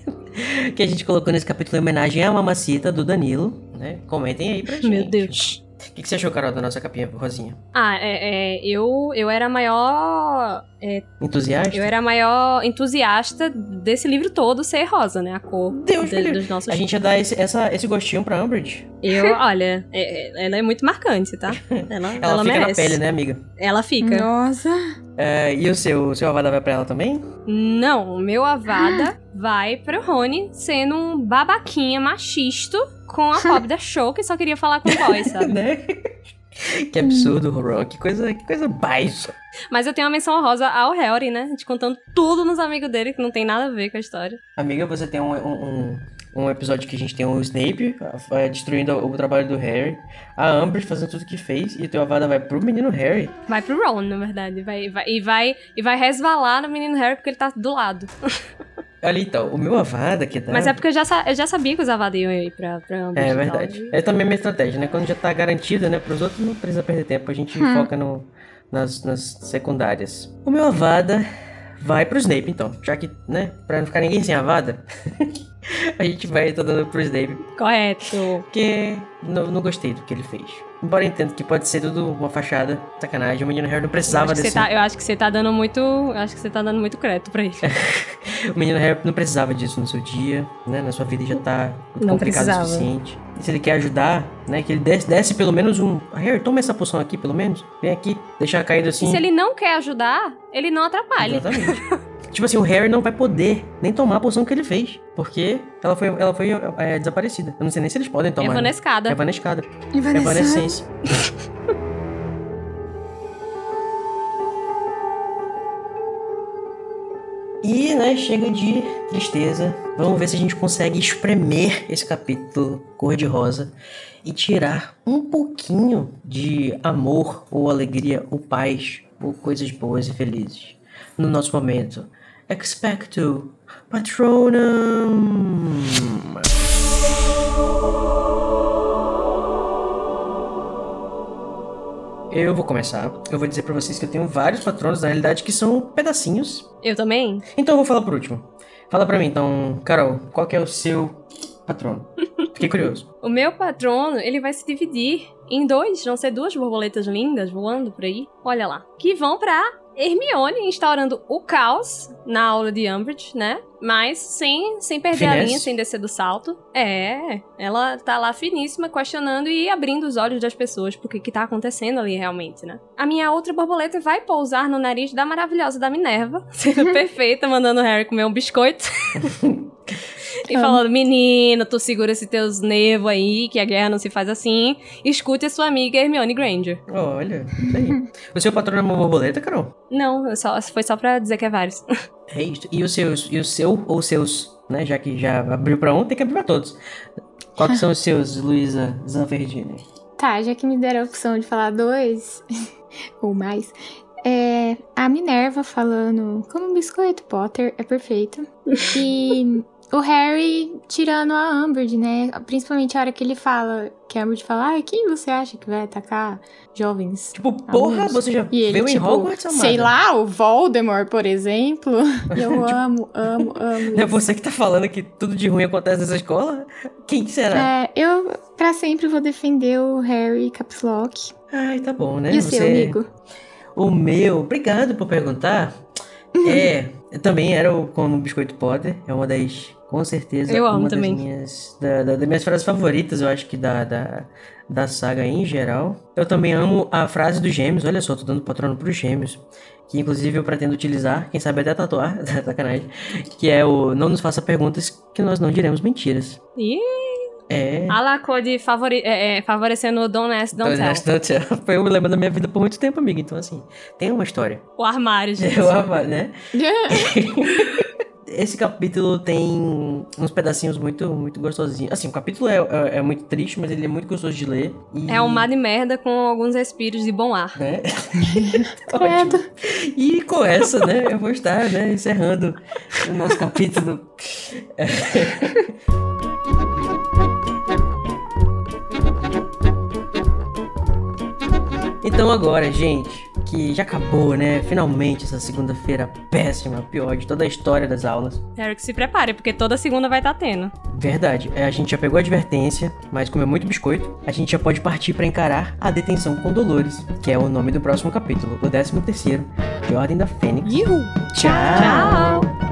que a gente colocou nesse capítulo em homenagem à mamacita do Danilo, né? Comentem aí pra gente. Meu Deus. O que, que você achou, Carol, da nossa capinha rosinha? Ah, é, é, eu, eu era a maior. é, Entusiasta? eu era a maior entusiasta desse livro todo ser rosa, né? A cor Deus de- dos nossos. A gente ia dar esse, essa, esse gostinho pra Umbridge. Eu, [laughs] olha, é- é- ela é muito marcante, tá? Ela, Ela, ela fica merece. na pele, né, amiga? Ela fica. Nossa. É, e o seu, o seu Avada vai pra ela também? Não, o meu Avada [gasps] vai pro Rony sendo um babaquinha machisto com a pobre da show que só queria falar com o boy, sabe? [laughs] né? Que absurdo, Ron. Que coisa, que coisa baixa. Mas eu tenho uma menção honrosa ao Harry, né? A gente contando tudo nos amigos dele que não tem nada a ver com a história. Amiga, você tem um, um, um- episódio que a gente tem o Snape eh, destruindo o trabalho do Harry, a Umbridge fazendo tudo que fez, e o teu Avada vai pro menino Harry. Vai pro Ron, na verdade. Vai, vai, e, vai, e vai resvalar no menino Harry porque ele tá do lado. [laughs] Olha então, o meu Avada que dá... Mas é porque eu já, eu já sabia que os Avada iam ir pra, pra É e tal. verdade. É também a minha estratégia, né? Quando já tá garantida, né? Pros outros não precisa perder tempo, a gente foca no, nas, nas secundárias. O meu Avada vai pro Snape, então. Já que, né, pra não ficar ninguém sem a vada, [laughs] a gente vai tô dando pro Snape. Correto. Porque não, não gostei do que ele fez. Embora eu entenda que pode ser tudo uma fachada, sacanagem. O menino Harry não Eu precisava que desse. tá, eu acho que você tá dando muito. eu Acho que você tá dando muito crédito pra isso. [laughs] O menino Harry não precisava disso no seu dia, né? Na sua vida já tá Não complicado o precisava. suficiente. E se ele quer ajudar, né? Que ele desse, desse pelo menos um. Harry, toma essa poção aqui, pelo menos. Vem aqui, deixar caído assim. E se ele não quer ajudar, ele não atrapalha. Exatamente. [laughs] tipo assim, o Harry não vai poder nem tomar a poção que ele fez. Porque ela foi, ela foi é, desaparecida. Eu não sei nem se eles podem tomar. né? Evanescada. Evanescada. Evanescada. Evanescência. [laughs] E, né, chega de tristeza. Vamos ver se a gente consegue espremer esse capítulo cor-de-rosa e tirar um pouquinho de amor ou alegria ou paz ou coisas boas e felizes no nosso momento. Expecto Patronum! Eu vou começar. Eu vou dizer pra vocês que eu tenho vários patronos, na realidade, que são pedacinhos. Eu também? Então eu vou falar por último. Fala pra mim, então, Carol, qual que é o seu patrono? [laughs] Fiquei curioso. O meu patrono, ele vai se dividir em dois, vão ser duas borboletas lindas voando por aí. Olha lá. Que vão pra Hermione instaurando o caos na aula de Umbridge, né? Mas sem, sem perder a Finesse. linha, sem descer do salto. É, ela tá lá finíssima, questionando e abrindo os olhos das pessoas pro que que tá acontecendo ali realmente, né? A minha outra borboleta vai pousar no nariz da maravilhosa da Minerva, [laughs] sendo [laughs] perfeita, mandando o Harry comer um biscoito. [laughs] E falando, menino, tu segura esses teus nervos aí, que a guerra não se faz assim. Escute a sua amiga Hermione Granger. Olha, isso aí. o seu patrono é uma borboleta, Carol? Não, só, foi só pra dizer que é vários. É isso. E os seus, e o seu ou seus, né? Já que já abriu pra um, tem que abrir pra todos. Qual que são os seus, [laughs] Luísa Zanferdini? Tá, já que me deram a opção de falar dois [laughs] ou mais, é a Minerva falando como um biscoito Potter é perfeito. [laughs] E o Harry tirando a Umbridge, né? Principalmente a hora que ele fala, que a Umbridge fala, ai, quem você acha que vai atacar jovens? Tipo, porra, alunos?" você já E ele, em tipo, Hogwarts, amada? sei lá, o Voldemort, por exemplo. [laughs] Eu amo, amo, amo. Não é você que tá falando que tudo de ruim acontece nessa escola? Quem será? É, eu pra sempre vou defender o Harry Caps Lock. Ai, tá bom, né? E o seu, amigo? O meu, obrigado por perguntar. É, eu também era o como Biscoito Potter. É uma das, com certeza, Eu amo uma também. das minhas, da, da- das minhas frases favoritas, eu acho que da, da, da saga em geral. Eu também amo a frase dos gêmeos. Olha só, tô dando patrono pros gêmeos. Que inclusive eu pretendo utilizar, quem sabe até tatuar, [laughs] sacanagem. Que é o Não nos faça perguntas que nós não diremos mentiras. Ih, É. a la Code favori é, é, favorecendo o Don't Ask, Don't Don't ask, don't tell. Foi o lema da minha vida por muito tempo, amiga. Então, assim, tem uma história. O armário, [laughs] gente. Eu amo, né? [laughs] Esse capítulo tem uns pedacinhos muito, muito gostosinhos. Assim, o capítulo é, é, é muito triste, mas ele é muito gostoso de ler. E, É um mar de merda com alguns respiros de bom ar. Né? [laughs] Ótimo. E com essa, né, eu vou estar, né, encerrando o nosso capítulo. [laughs] Então agora, gente, que já acabou, né? Finalmente essa segunda-feira péssima, pior de toda a história das aulas. Eric, se prepare, porque toda segunda vai estar tendo. Verdade, é, a gente já pegou a advertência, mas comeu muito biscoito, a gente já pode partir pra encarar a detenção com Dolores, que é o nome do próximo capítulo, o 13 terceiro, de Ordem da Fênix. Tchau! Tchau!